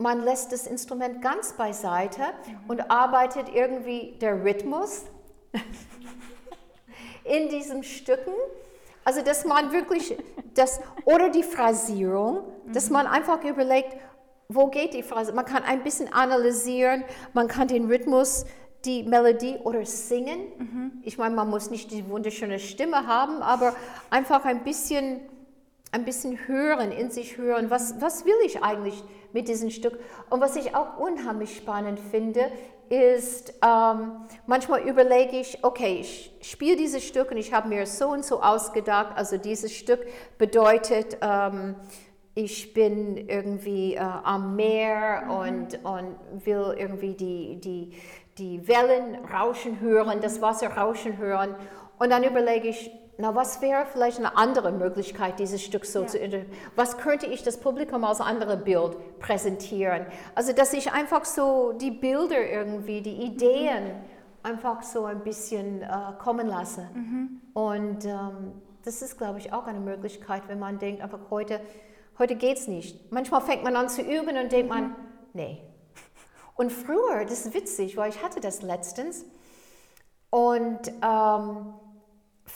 man lässt das Instrument ganz beiseite mhm. und arbeitet irgendwie der Rhythmus [laughs] in diesen Stücken. Also, dass man wirklich das, oder die Phrasierung, mhm. dass man einfach überlegt, wo geht die Phrase? Man kann ein bisschen analysieren, man kann den Rhythmus, die Melodie oder singen. Mhm. Ich meine, man muss nicht die wunderschöne Stimme haben, aber einfach ein bisschen, ein bisschen hören, in sich hören, was, was will ich eigentlich mit diesem Stück? Und was ich auch unheimlich spannend finde, ist, ähm, manchmal überlege ich, okay, ich spiele dieses Stück und ich habe mir so und so ausgedacht, also dieses Stück bedeutet, ähm, ich bin irgendwie äh, am Meer mhm. und, und will irgendwie die, die, die Wellen rauschen hören, das Wasser rauschen hören. Und dann überlege ich, na, was wäre vielleicht eine andere Möglichkeit, dieses Stück so ja. zu interpretieren? Was könnte ich das Publikum als anderes Bild präsentieren? Also, dass ich einfach so die Bilder irgendwie, die Ideen mhm. einfach so ein bisschen äh, kommen lasse. Mhm. Und ähm, das ist, glaube ich, auch eine Möglichkeit, wenn man denkt, einfach heute, Heute geht es nicht. Manchmal fängt man an zu üben und denkt man, nee. Und früher, das ist witzig, weil ich hatte das letztens. Und ähm,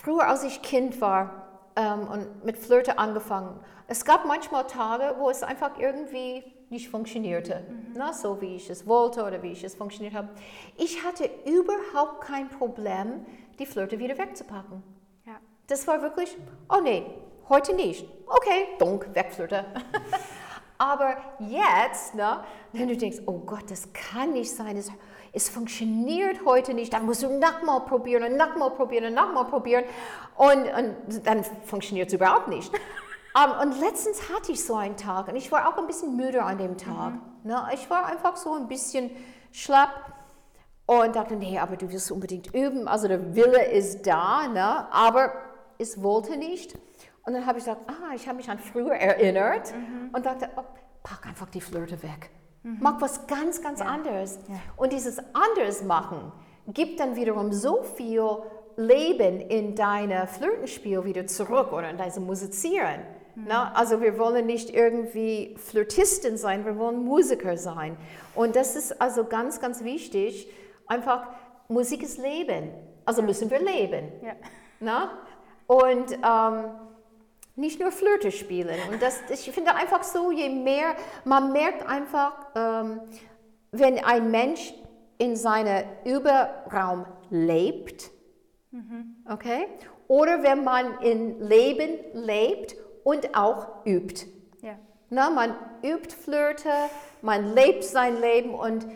früher, als ich Kind war ähm, und mit Flirte angefangen, es gab manchmal Tage, wo es einfach irgendwie nicht funktionierte. Mhm. Na, so wie ich es wollte oder wie ich es funktioniert habe. Ich hatte überhaupt kein Problem, die Flirte wieder wegzupacken. Ja. Das war wirklich, oh nee, heute nicht. Okay, dunk, wegflirte. [laughs] Aber jetzt, ne, wenn du denkst, oh Gott, das kann nicht sein, es, es funktioniert heute nicht, dann musst du nochmal probieren und nochmal probieren und nochmal probieren und, und dann funktioniert es überhaupt nicht. um, [laughs] und letztens hatte ich so einen Tag und ich war auch ein bisschen müde an dem Tag. Mhm. Ne? Ich war einfach so ein bisschen schlapp und dachte, nee, aber du wirst unbedingt üben, also der Wille ist da, ne? aber es wollte nicht. Und dann habe ich gesagt, ah, ich habe mich an früher erinnert mhm. und dachte, oh, pack einfach die Flirte weg. Mhm. Mach was ganz, ganz ja. anderes. Ja. Und dieses anders machen gibt dann wiederum so viel Leben in deine Flirtenspiel wieder zurück oder in dein Musizieren. Mhm. Na, also wir wollen nicht irgendwie Flirtisten sein, wir wollen Musiker sein. Und das ist also ganz, ganz wichtig. Einfach, Musik ist Leben. Also müssen wir leben. Ja. Na? Und ähm, nicht nur Flirte spielen. Und das, ich finde einfach so, je mehr, man merkt einfach, ähm, wenn ein Mensch in seinem Überraum lebt, mhm. okay, oder wenn man in Leben lebt und auch übt. Ja. Na, man übt Flirte, man lebt sein Leben und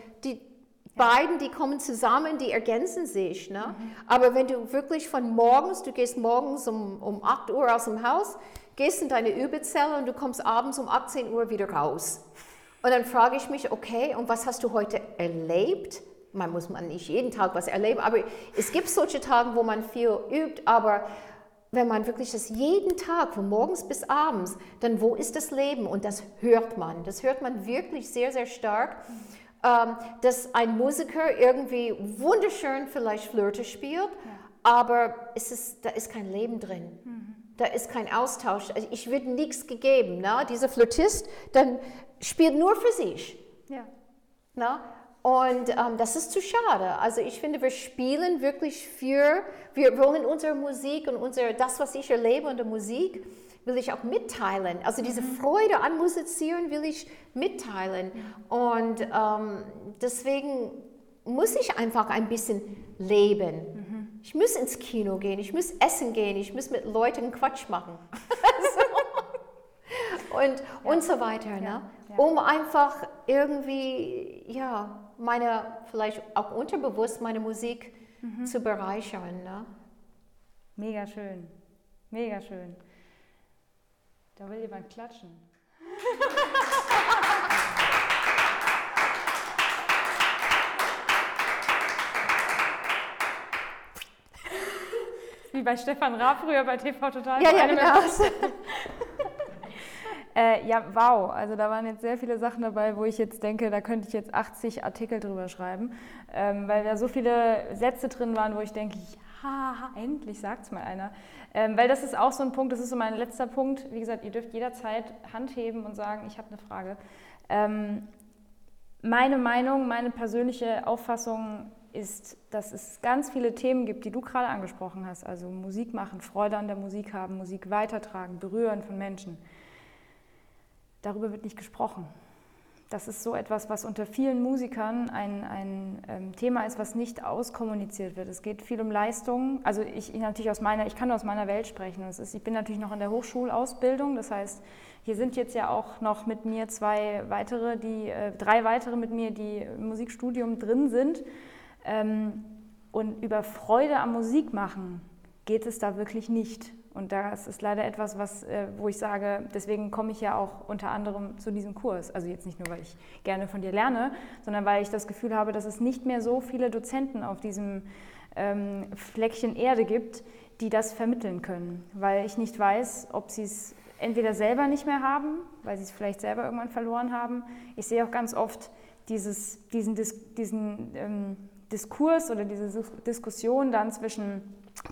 beiden, die kommen zusammen, die ergänzen sich. Ne? Mhm. Aber wenn du wirklich von morgens, du gehst morgens um, um 8 Uhr aus dem Haus, gehst in deine Übezelle und du kommst abends um 18 Uhr wieder raus. Und dann frage ich mich, okay, und was hast du heute erlebt? Man muss man nicht jeden Tag was erleben, aber es gibt solche Tage, wo man viel übt, aber wenn man wirklich das jeden Tag, von morgens bis abends, dann wo ist das Leben? Und das hört man. Das hört man wirklich sehr, sehr stark. Ähm, dass ein Musiker irgendwie wunderschön vielleicht Flirte spielt, ja. aber es ist, da ist kein Leben drin. Mhm. Da ist kein Austausch. Also ich würde nichts gegeben. Ne? Dieser Flirtist dann spielt nur für sich. Ja. Na? Und ähm, das ist zu schade. Also ich finde, wir spielen wirklich für, wir wollen unsere Musik und unser, das, was ich erlebe in der Musik, will ich auch mitteilen. Also diese mhm. Freude an Musizieren will ich mitteilen. Und ähm, deswegen muss ich einfach ein bisschen leben. Mhm. Ich muss ins Kino gehen, ich muss essen gehen, ich muss mit Leuten Quatsch machen. [laughs] und, ja. und so weiter. Ne? Ja. Ja. Um einfach irgendwie, ja, meine, vielleicht auch unterbewusst meine Musik mhm. zu bereichern. Ne? Mega schön, mega schön. Da will jemand klatschen. Wie bei Stefan Raab früher bei TV Total. Ja, ja, genau. [laughs] äh, ja, wow. Also da waren jetzt sehr viele Sachen dabei, wo ich jetzt denke, da könnte ich jetzt 80 Artikel drüber schreiben, ähm, weil da so viele Sätze drin waren, wo ich denke, ja, endlich sagt es mal einer. Ähm, weil das ist auch so ein Punkt, das ist so mein letzter Punkt. Wie gesagt, ihr dürft jederzeit Hand heben und sagen, ich habe eine Frage. Ähm, meine Meinung, meine persönliche Auffassung ist, dass es ganz viele Themen gibt, die du gerade angesprochen hast. Also Musik machen, Freude an der Musik haben, Musik weitertragen, berühren von Menschen. Darüber wird nicht gesprochen. Das ist so etwas, was unter vielen Musikern ein, ein ähm, Thema ist, was nicht auskommuniziert wird. Es geht viel um Leistungen. Also ich, ich, natürlich aus meiner, ich kann nur aus meiner Welt sprechen. Ist, ich bin natürlich noch in der Hochschulausbildung. Das heißt, hier sind jetzt ja auch noch mit mir zwei weitere, die äh, drei weitere mit mir, die im Musikstudium drin sind. Ähm, und über Freude am Musik machen geht es da wirklich nicht. Und das ist leider etwas, was, äh, wo ich sage, deswegen komme ich ja auch unter anderem zu diesem Kurs. Also jetzt nicht nur, weil ich gerne von dir lerne, sondern weil ich das Gefühl habe, dass es nicht mehr so viele Dozenten auf diesem ähm, Fleckchen Erde gibt, die das vermitteln können. Weil ich nicht weiß, ob sie es entweder selber nicht mehr haben, weil sie es vielleicht selber irgendwann verloren haben. Ich sehe auch ganz oft dieses, diesen, diesen ähm, Diskurs oder diese Diskussion dann zwischen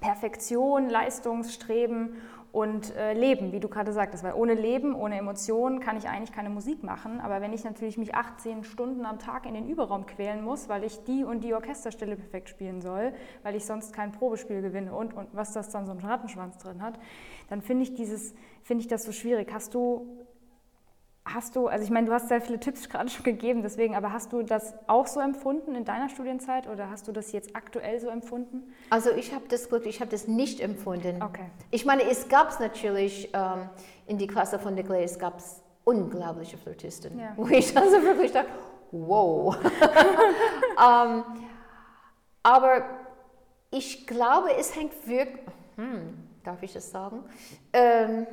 Perfektion, Leistungsstreben und äh, Leben, wie du gerade sagtest. Weil ohne Leben, ohne Emotionen kann ich eigentlich keine Musik machen. Aber wenn ich natürlich mich 18 Stunden am Tag in den Überraum quälen muss, weil ich die und die Orchesterstelle perfekt spielen soll, weil ich sonst kein Probespiel gewinne und, und was das dann so ein Rattenschwanz drin hat, dann finde ich, dieses, find ich das so schwierig. Hast du Hast du, also ich meine, du hast sehr viele Tipps [laughs] gerade schon gegeben, deswegen, aber hast du das auch so empfunden in deiner Studienzeit oder hast du das jetzt aktuell so empfunden? Also ich habe das wirklich, ich habe das nicht empfunden. Okay. Ich meine, es gab es natürlich ähm, in die Klasse von Nicolai, es gab unglaubliche Flirtisten, ja. wo ich also wirklich dachte, wow. [laughs] ähm, aber ich glaube, es hängt wirklich, hm, darf ich das sagen? Ähm,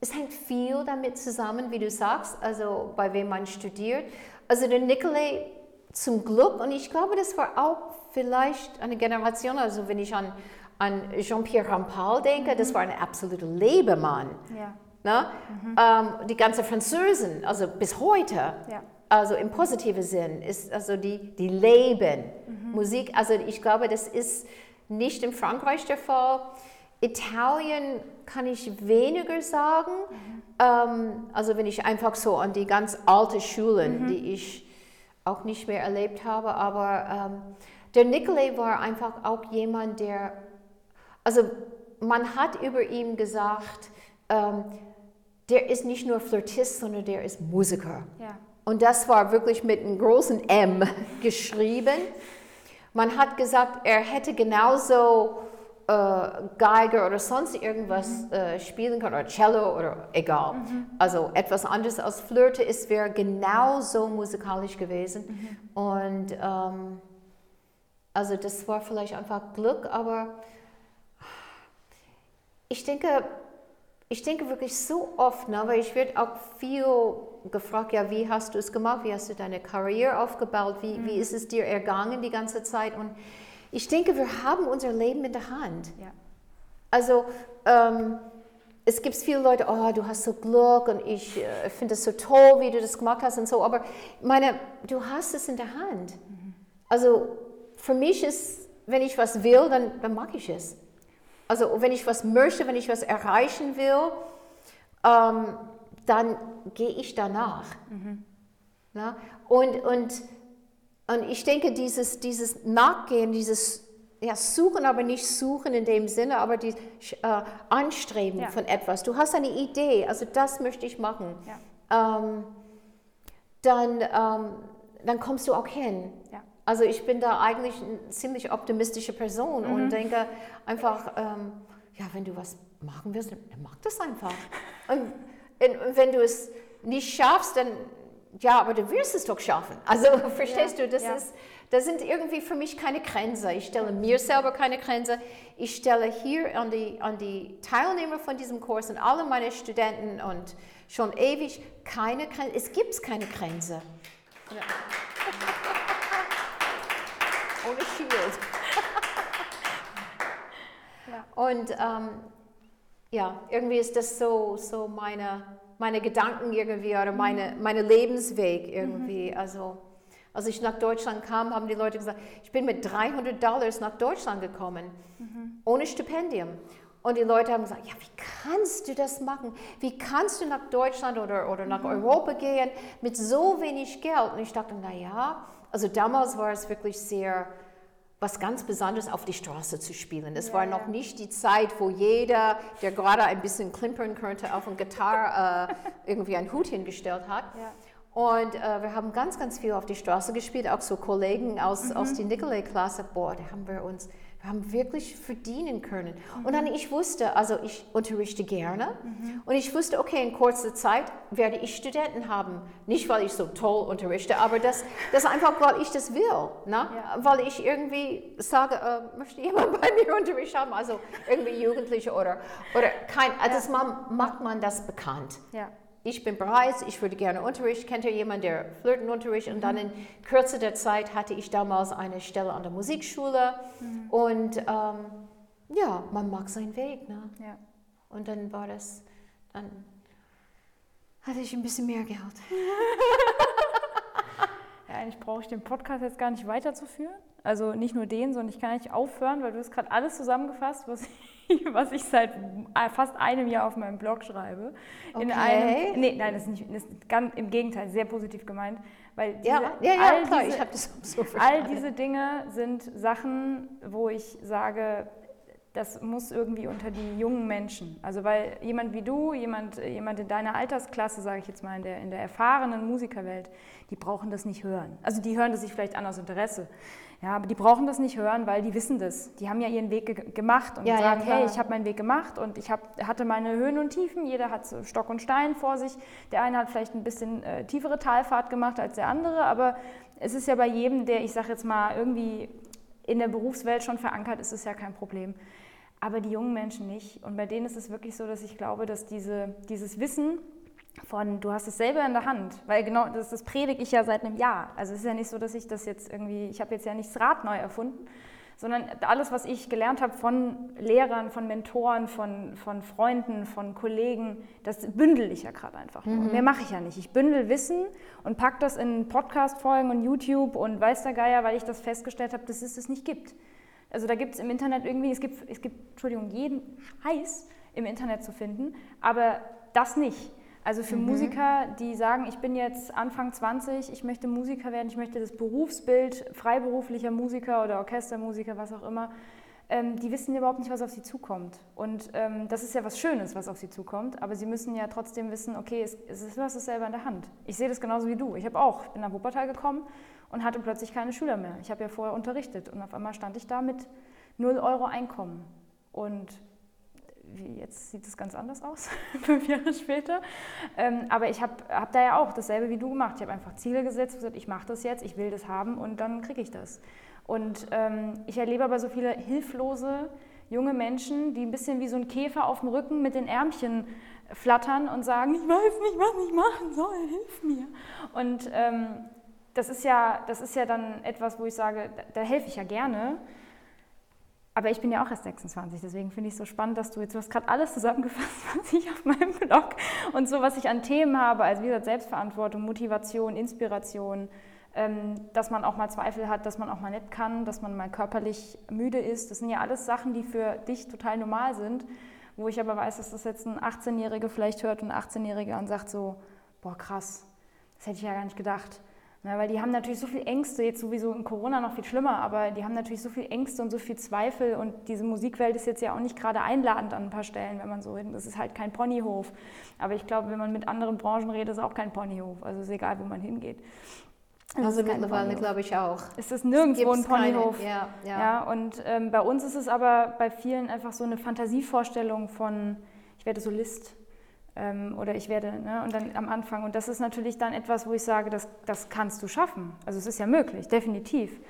es hängt viel damit zusammen, wie du sagst, also bei wem man studiert. Also der Nicolai zum Glück, und ich glaube, das war auch vielleicht eine Generation, also wenn ich an, an Jean-Pierre Rampal denke, mhm. das war ein absoluter Lebemann. Ja. Ne? Mhm. Ähm, die ganze Französen, also bis heute, ja. also im positiven Sinn, ist also die, die Leben. Mhm. Musik, also ich glaube, das ist nicht in Frankreich der Fall. Italien kann ich weniger sagen. Ähm, also wenn ich einfach so an die ganz alten Schulen, mhm. die ich auch nicht mehr erlebt habe, aber ähm, der Nicolai war einfach auch jemand, der, also man hat über ihn gesagt, ähm, der ist nicht nur Flirtist, sondern der ist Musiker. Ja. Und das war wirklich mit einem großen M [laughs] geschrieben. Man hat gesagt, er hätte genauso äh, Geige oder sonst irgendwas mhm. äh, spielen kann, oder Cello oder egal. Mhm. Also etwas anderes als Flirte ist, wäre genauso musikalisch gewesen. Mhm. Und ähm, also das war vielleicht einfach Glück, aber ich denke, ich denke wirklich so oft, ne, weil ich werde auch viel gefragt, ja, wie hast du es gemacht, wie hast du deine Karriere aufgebaut, wie, wie mhm. ist es dir ergangen die ganze Zeit und ich denke, wir haben unser Leben in der Hand. Ja. Also ähm, es gibt viele Leute, oh, du hast so Glück und ich äh, finde es so toll, wie du das gemacht hast und so, aber meine, du hast es in der Hand. Mhm. Also für mich ist, wenn ich was will, dann, dann mag ich es. Also wenn ich was möchte, wenn ich was erreichen will, ähm, dann gehe ich danach. Mhm. Na? Und, und und ich denke, dieses, dieses Nachgehen, dieses ja, Suchen, aber nicht Suchen in dem Sinne, aber die äh, Anstreben ja. von etwas. Du hast eine Idee, also das möchte ich machen. Ja. Ähm, dann, ähm, dann kommst du auch hin. Also ich bin da eigentlich eine ziemlich optimistische Person mhm. und denke einfach, ähm, ja, wenn du was machen willst, dann mach das einfach. [laughs] und, und wenn du es nicht schaffst, dann ja, aber du wirst es doch schaffen. Also [laughs] verstehst ja, du, das, ja. ist, das sind irgendwie für mich keine Grenzen. Ich stelle mir selber keine Grenze. Ich stelle hier an die, an die Teilnehmer von diesem Kurs und alle meine Studenten und schon ewig keine Grenze. Es gibt keine Grenze. Ja. Ohne Shield. Und ähm, ja, irgendwie ist das so, so meine meine Gedanken irgendwie oder meine, meine Lebensweg irgendwie. Mhm. Also als ich nach Deutschland kam, haben die Leute gesagt, ich bin mit 300 Dollars nach Deutschland gekommen, mhm. ohne Stipendium. Und die Leute haben gesagt, ja, wie kannst du das machen? Wie kannst du nach Deutschland oder, oder nach mhm. Europa gehen mit so wenig Geld? Und ich dachte, naja, also damals war es wirklich sehr was ganz Besonderes auf die Straße zu spielen. Es ja, war noch nicht die Zeit, wo jeder, der gerade ein bisschen klimpern könnte, auf eine Gitarre äh, irgendwie einen Hut hingestellt hat. Ja. Und äh, wir haben ganz, ganz viel auf die Straße gespielt, auch so Kollegen aus, mhm. aus der Nicolay-Klasse. Boah, da haben wir uns wir haben wirklich verdienen können. Mhm. Und dann ich wusste, also ich unterrichte gerne mhm. und ich wusste, okay, in kurzer Zeit werde ich Studenten haben. Nicht, weil ich so toll unterrichte, aber das, das einfach, weil ich das will. Ne? Ja. Weil ich irgendwie sage, äh, möchte jemand [laughs] bei mir Unterricht haben, also irgendwie Jugendliche oder, oder kein, also ja. man, macht man das bekannt. Ja ich bin bereit, ich würde gerne Unterricht. Kennt ihr jemanden, der Flirtenunterricht? Und dann in Kürze der Zeit hatte ich damals eine Stelle an der Musikschule. Mhm. Und ähm, ja, man mag seinen Weg. Ne? Ja. Und dann war das, dann hatte ich ein bisschen mehr Geld. [laughs] ja, eigentlich brauche ich den Podcast jetzt gar nicht weiterzuführen. Also nicht nur den, sondern ich kann nicht aufhören, weil du hast gerade alles zusammengefasst, was ich, [laughs] was ich seit fast einem Jahr auf meinem Blog schreibe. Okay. In einem, nee, nein, das ist, nicht, das ist ganz im Gegenteil, sehr positiv gemeint. Weil diese, ja, ja, ja, all klar, diese, ich habe das so verstanden. All diese Dinge sind Sachen, wo ich sage, das muss irgendwie unter die jungen Menschen. Also weil jemand wie du, jemand, jemand in deiner Altersklasse, sage ich jetzt mal, in der, in der erfahrenen Musikerwelt, die brauchen das nicht hören. Also die hören das sich vielleicht an aus Interesse. Ja, aber die brauchen das nicht hören, weil die wissen das. Die haben ja ihren Weg ge gemacht und ja, sagen, ja, hey, ich habe meinen Weg gemacht und ich hab, hatte meine Höhen und Tiefen. Jeder hat so Stock und Stein vor sich. Der eine hat vielleicht ein bisschen äh, tiefere Talfahrt gemacht als der andere, aber es ist ja bei jedem, der, ich sage jetzt mal, irgendwie in der Berufswelt schon verankert ist, ist ja kein Problem aber die jungen Menschen nicht. Und bei denen ist es wirklich so, dass ich glaube, dass diese, dieses Wissen von, du hast es selber in der Hand, weil genau das, das predige ich ja seit einem Jahr. Also es ist ja nicht so, dass ich das jetzt irgendwie, ich habe jetzt ja nicht das Rad neu erfunden, sondern alles, was ich gelernt habe von Lehrern, von Mentoren, von, von Freunden, von Kollegen, das bündel ich ja gerade einfach. Mhm. Mehr mache ich ja nicht. Ich bündel Wissen und packe das in Podcast-Folgen und YouTube und weiß der Geier, weil ich das festgestellt habe, dass es das nicht gibt. Also da gibt es im Internet irgendwie, es gibt, es gibt, Entschuldigung, jeden Scheiß im Internet zu finden, aber das nicht. Also für mhm. Musiker, die sagen, ich bin jetzt Anfang 20, ich möchte Musiker werden, ich möchte das Berufsbild freiberuflicher Musiker oder Orchestermusiker, was auch immer, ähm, die wissen überhaupt nicht, was auf sie zukommt. Und ähm, das ist ja was Schönes, was auf sie zukommt, aber sie müssen ja trotzdem wissen, okay, es, es ist was selber in der Hand. Ich sehe das genauso wie du. Ich habe auch, ich bin nach Wuppertal gekommen und hatte plötzlich keine Schüler mehr. Ich habe ja vorher unterrichtet und auf einmal stand ich da mit 0 Euro Einkommen. Und jetzt sieht es ganz anders aus, [laughs] fünf Jahre später. Ähm, aber ich habe hab da ja auch dasselbe wie du gemacht. Ich habe einfach Ziele gesetzt, gesagt, ich mache das jetzt, ich will das haben und dann kriege ich das. Und ähm, ich erlebe aber so viele hilflose junge Menschen, die ein bisschen wie so ein Käfer auf dem Rücken mit den Ärmchen flattern und sagen, ich weiß nicht, was ich machen soll, hilf mir. Und ähm, das ist ja, das ist ja dann etwas, wo ich sage, da, da helfe ich ja gerne. Aber ich bin ja auch erst 26, deswegen finde ich es so spannend, dass du jetzt, du hast gerade alles zusammengefasst, [laughs] was ich auf meinem Blog und so, was ich an Themen habe, also wie gesagt, Selbstverantwortung, Motivation, Inspiration, ähm, dass man auch mal Zweifel hat, dass man auch mal nicht kann, dass man mal körperlich müde ist. Das sind ja alles Sachen, die für dich total normal sind, wo ich aber weiß, dass das jetzt ein 18-Jähriger vielleicht hört und ein 18-Jähriger und sagt so, boah krass, das hätte ich ja gar nicht gedacht. Na, weil die haben natürlich so viel Ängste, jetzt sowieso in Corona noch viel schlimmer, aber die haben natürlich so viel Ängste und so viel Zweifel und diese Musikwelt ist jetzt ja auch nicht gerade einladend an ein paar Stellen, wenn man so hin. Das ist halt kein Ponyhof. Aber ich glaube, wenn man mit anderen Branchen redet, ist es auch kein Ponyhof. Also ist egal, wo man hingeht. Es also mittlerweile glaube ich auch. Es ist nirgendwo ein Ponyhof. Keine, ja, ja. ja, und ähm, bei uns ist es aber bei vielen einfach so eine Fantasievorstellung von, ich werde Solist oder ich werde, ne, und dann am Anfang. Und das ist natürlich dann etwas, wo ich sage, das, das kannst du schaffen. Also es ist ja möglich, definitiv.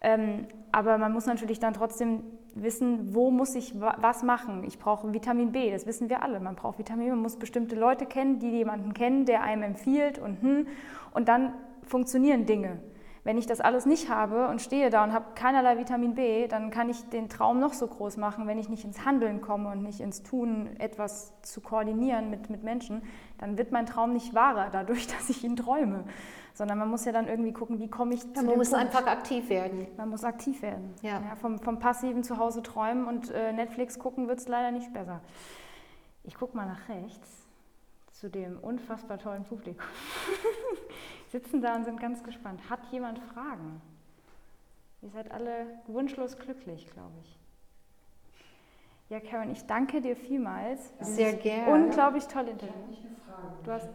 Ähm, aber man muss natürlich dann trotzdem wissen, wo muss ich was machen. Ich brauche Vitamin B, das wissen wir alle. Man braucht Vitamin B, man muss bestimmte Leute kennen, die jemanden kennen, der einem empfiehlt und hm. Und dann funktionieren Dinge. Wenn ich das alles nicht habe und stehe da und habe keinerlei Vitamin B, dann kann ich den Traum noch so groß machen, wenn ich nicht ins Handeln komme und nicht ins Tun, etwas zu koordinieren mit, mit Menschen, dann wird mein Traum nicht wahrer dadurch, [laughs] dass ich ihn träume. Sondern man muss ja dann irgendwie gucken, wie komme ich ja, zu Man muss Punkt. einfach aktiv werden. Man muss aktiv werden. Ja. ja vom, vom passiven Zuhause träumen und äh, Netflix gucken wird es leider nicht besser. Ich gucke mal nach rechts zu dem unfassbar tollen Publikum. [laughs] Sitzen da und sind ganz gespannt. Hat jemand Fragen? Ihr seid alle wunschlos glücklich, glaube ich. Ja, Karen, ich danke dir vielmals. Sehr gerne. Unglaublich toll Interview. Ich habe eine Frage. Du hast,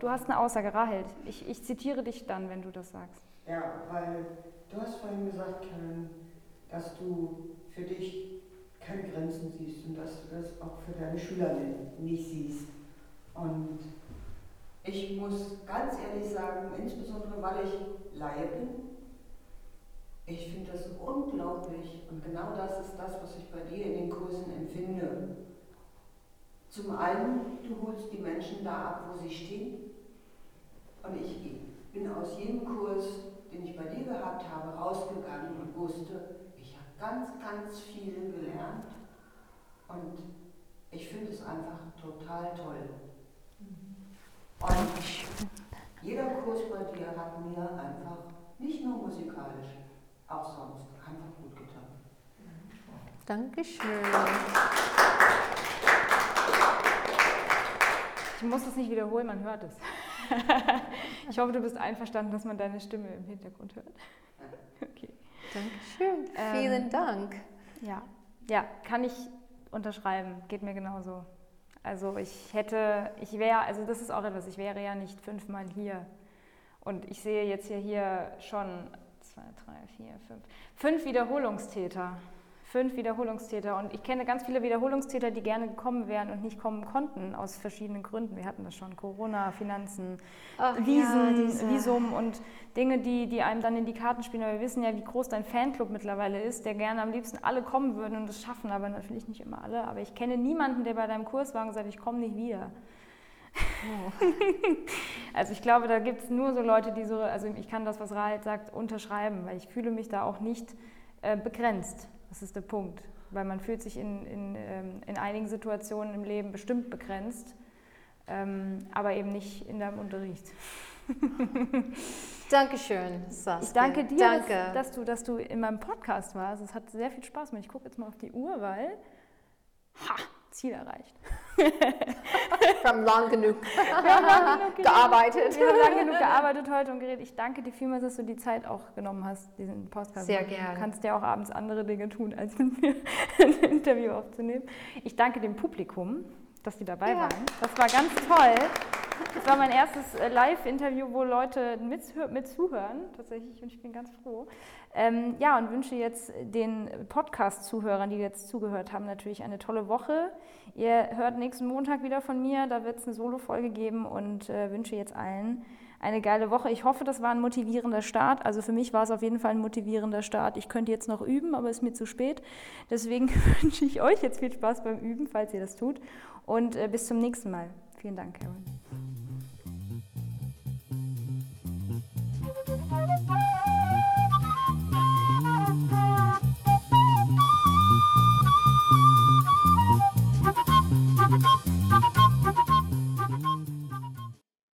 du hast eine Aussage, Rahel. Ich, ich zitiere dich dann, wenn du das sagst. Ja, weil du hast vorhin gesagt, Karen, dass du für dich keine Grenzen siehst und dass du das auch für deine Schüler nicht siehst. Und ich muss ganz ehrlich sagen, insbesondere weil ich Laie bin, ich finde das unglaublich und genau das ist das, was ich bei dir in den Kursen empfinde. Zum einen, du holst die Menschen da ab, wo sie stehen. Und ich bin aus jedem Kurs, den ich bei dir gehabt habe, rausgegangen und wusste, ich habe ganz, ganz viel gelernt. Und ich finde es einfach total toll. Und jeder Kurs bei dir hat mir einfach, nicht nur musikalisch, auch sonst, einfach gut getan. Dankeschön. Ich muss es nicht wiederholen, man hört es. [laughs] ich hoffe, du bist einverstanden, dass man deine Stimme im Hintergrund hört. [laughs] Okay. Dankeschön. Ähm, Vielen Dank. Ja, ja, kann ich unterschreiben. Geht mir genauso. Also ich hätte, ich wäre, also das ist auch etwas, ich wäre ja nicht fünfmal hier. Und ich sehe jetzt hier, hier schon zwei, drei, vier, fünf, fünf Wiederholungstäter. Fünf Wiederholungstäter. Und ich kenne ganz viele Wiederholungstäter, die gerne gekommen wären und nicht kommen konnten, aus verschiedenen Gründen. Wir hatten das schon, Corona, Finanzen, Ach, Wiesen, ja, Visum und Dinge, die, die einem dann in die Karten spielen. Aber wir wissen ja, wie groß dein Fanclub mittlerweile ist, der gerne am liebsten alle kommen würden und das schaffen, aber natürlich nicht immer alle. Aber ich kenne niemanden, der bei deinem Kurs war und gesagt, ich komme nicht wieder. Oh. [laughs] also ich glaube, da gibt es nur so Leute, die so, also ich kann das, was Rahel sagt, unterschreiben, weil ich fühle mich da auch nicht äh, begrenzt. Das ist der Punkt. Weil man fühlt sich in, in, ähm, in einigen Situationen im Leben bestimmt begrenzt, ähm, aber eben nicht in deinem Unterricht. [laughs] Dankeschön, Saskia. Ich danke dir, danke. Dass, dass, du, dass du in meinem Podcast warst. Es hat sehr viel Spaß gemacht. Ich gucke jetzt mal auf die Uhr, weil ha, Ziel erreicht. Wir haben lang genug, [laughs] [laughs] gearbeitet. Wir haben lang genug [laughs] gearbeitet heute und geredet. Ich danke dir vielmals, dass du die Zeit auch genommen hast, diesen Podcast. Sehr gerne. Du kannst ja auch abends andere Dinge tun, als mit mir ein Interview aufzunehmen. Ich danke dem Publikum, dass die dabei ja. waren. Das war ganz toll. Das war mein erstes äh, Live-Interview, wo Leute mit zuhören, tatsächlich, und ich bin ganz froh. Ähm, ja, und wünsche jetzt den Podcast-Zuhörern, die jetzt zugehört haben, natürlich eine tolle Woche. Ihr hört nächsten Montag wieder von mir, da wird es eine Solo-Folge geben und äh, wünsche jetzt allen eine geile Woche. Ich hoffe, das war ein motivierender Start. Also für mich war es auf jeden Fall ein motivierender Start. Ich könnte jetzt noch üben, aber es ist mir zu spät. Deswegen [laughs] wünsche ich euch jetzt viel Spaß beim Üben, falls ihr das tut. Und äh, bis zum nächsten Mal. Vielen Dank, Karen.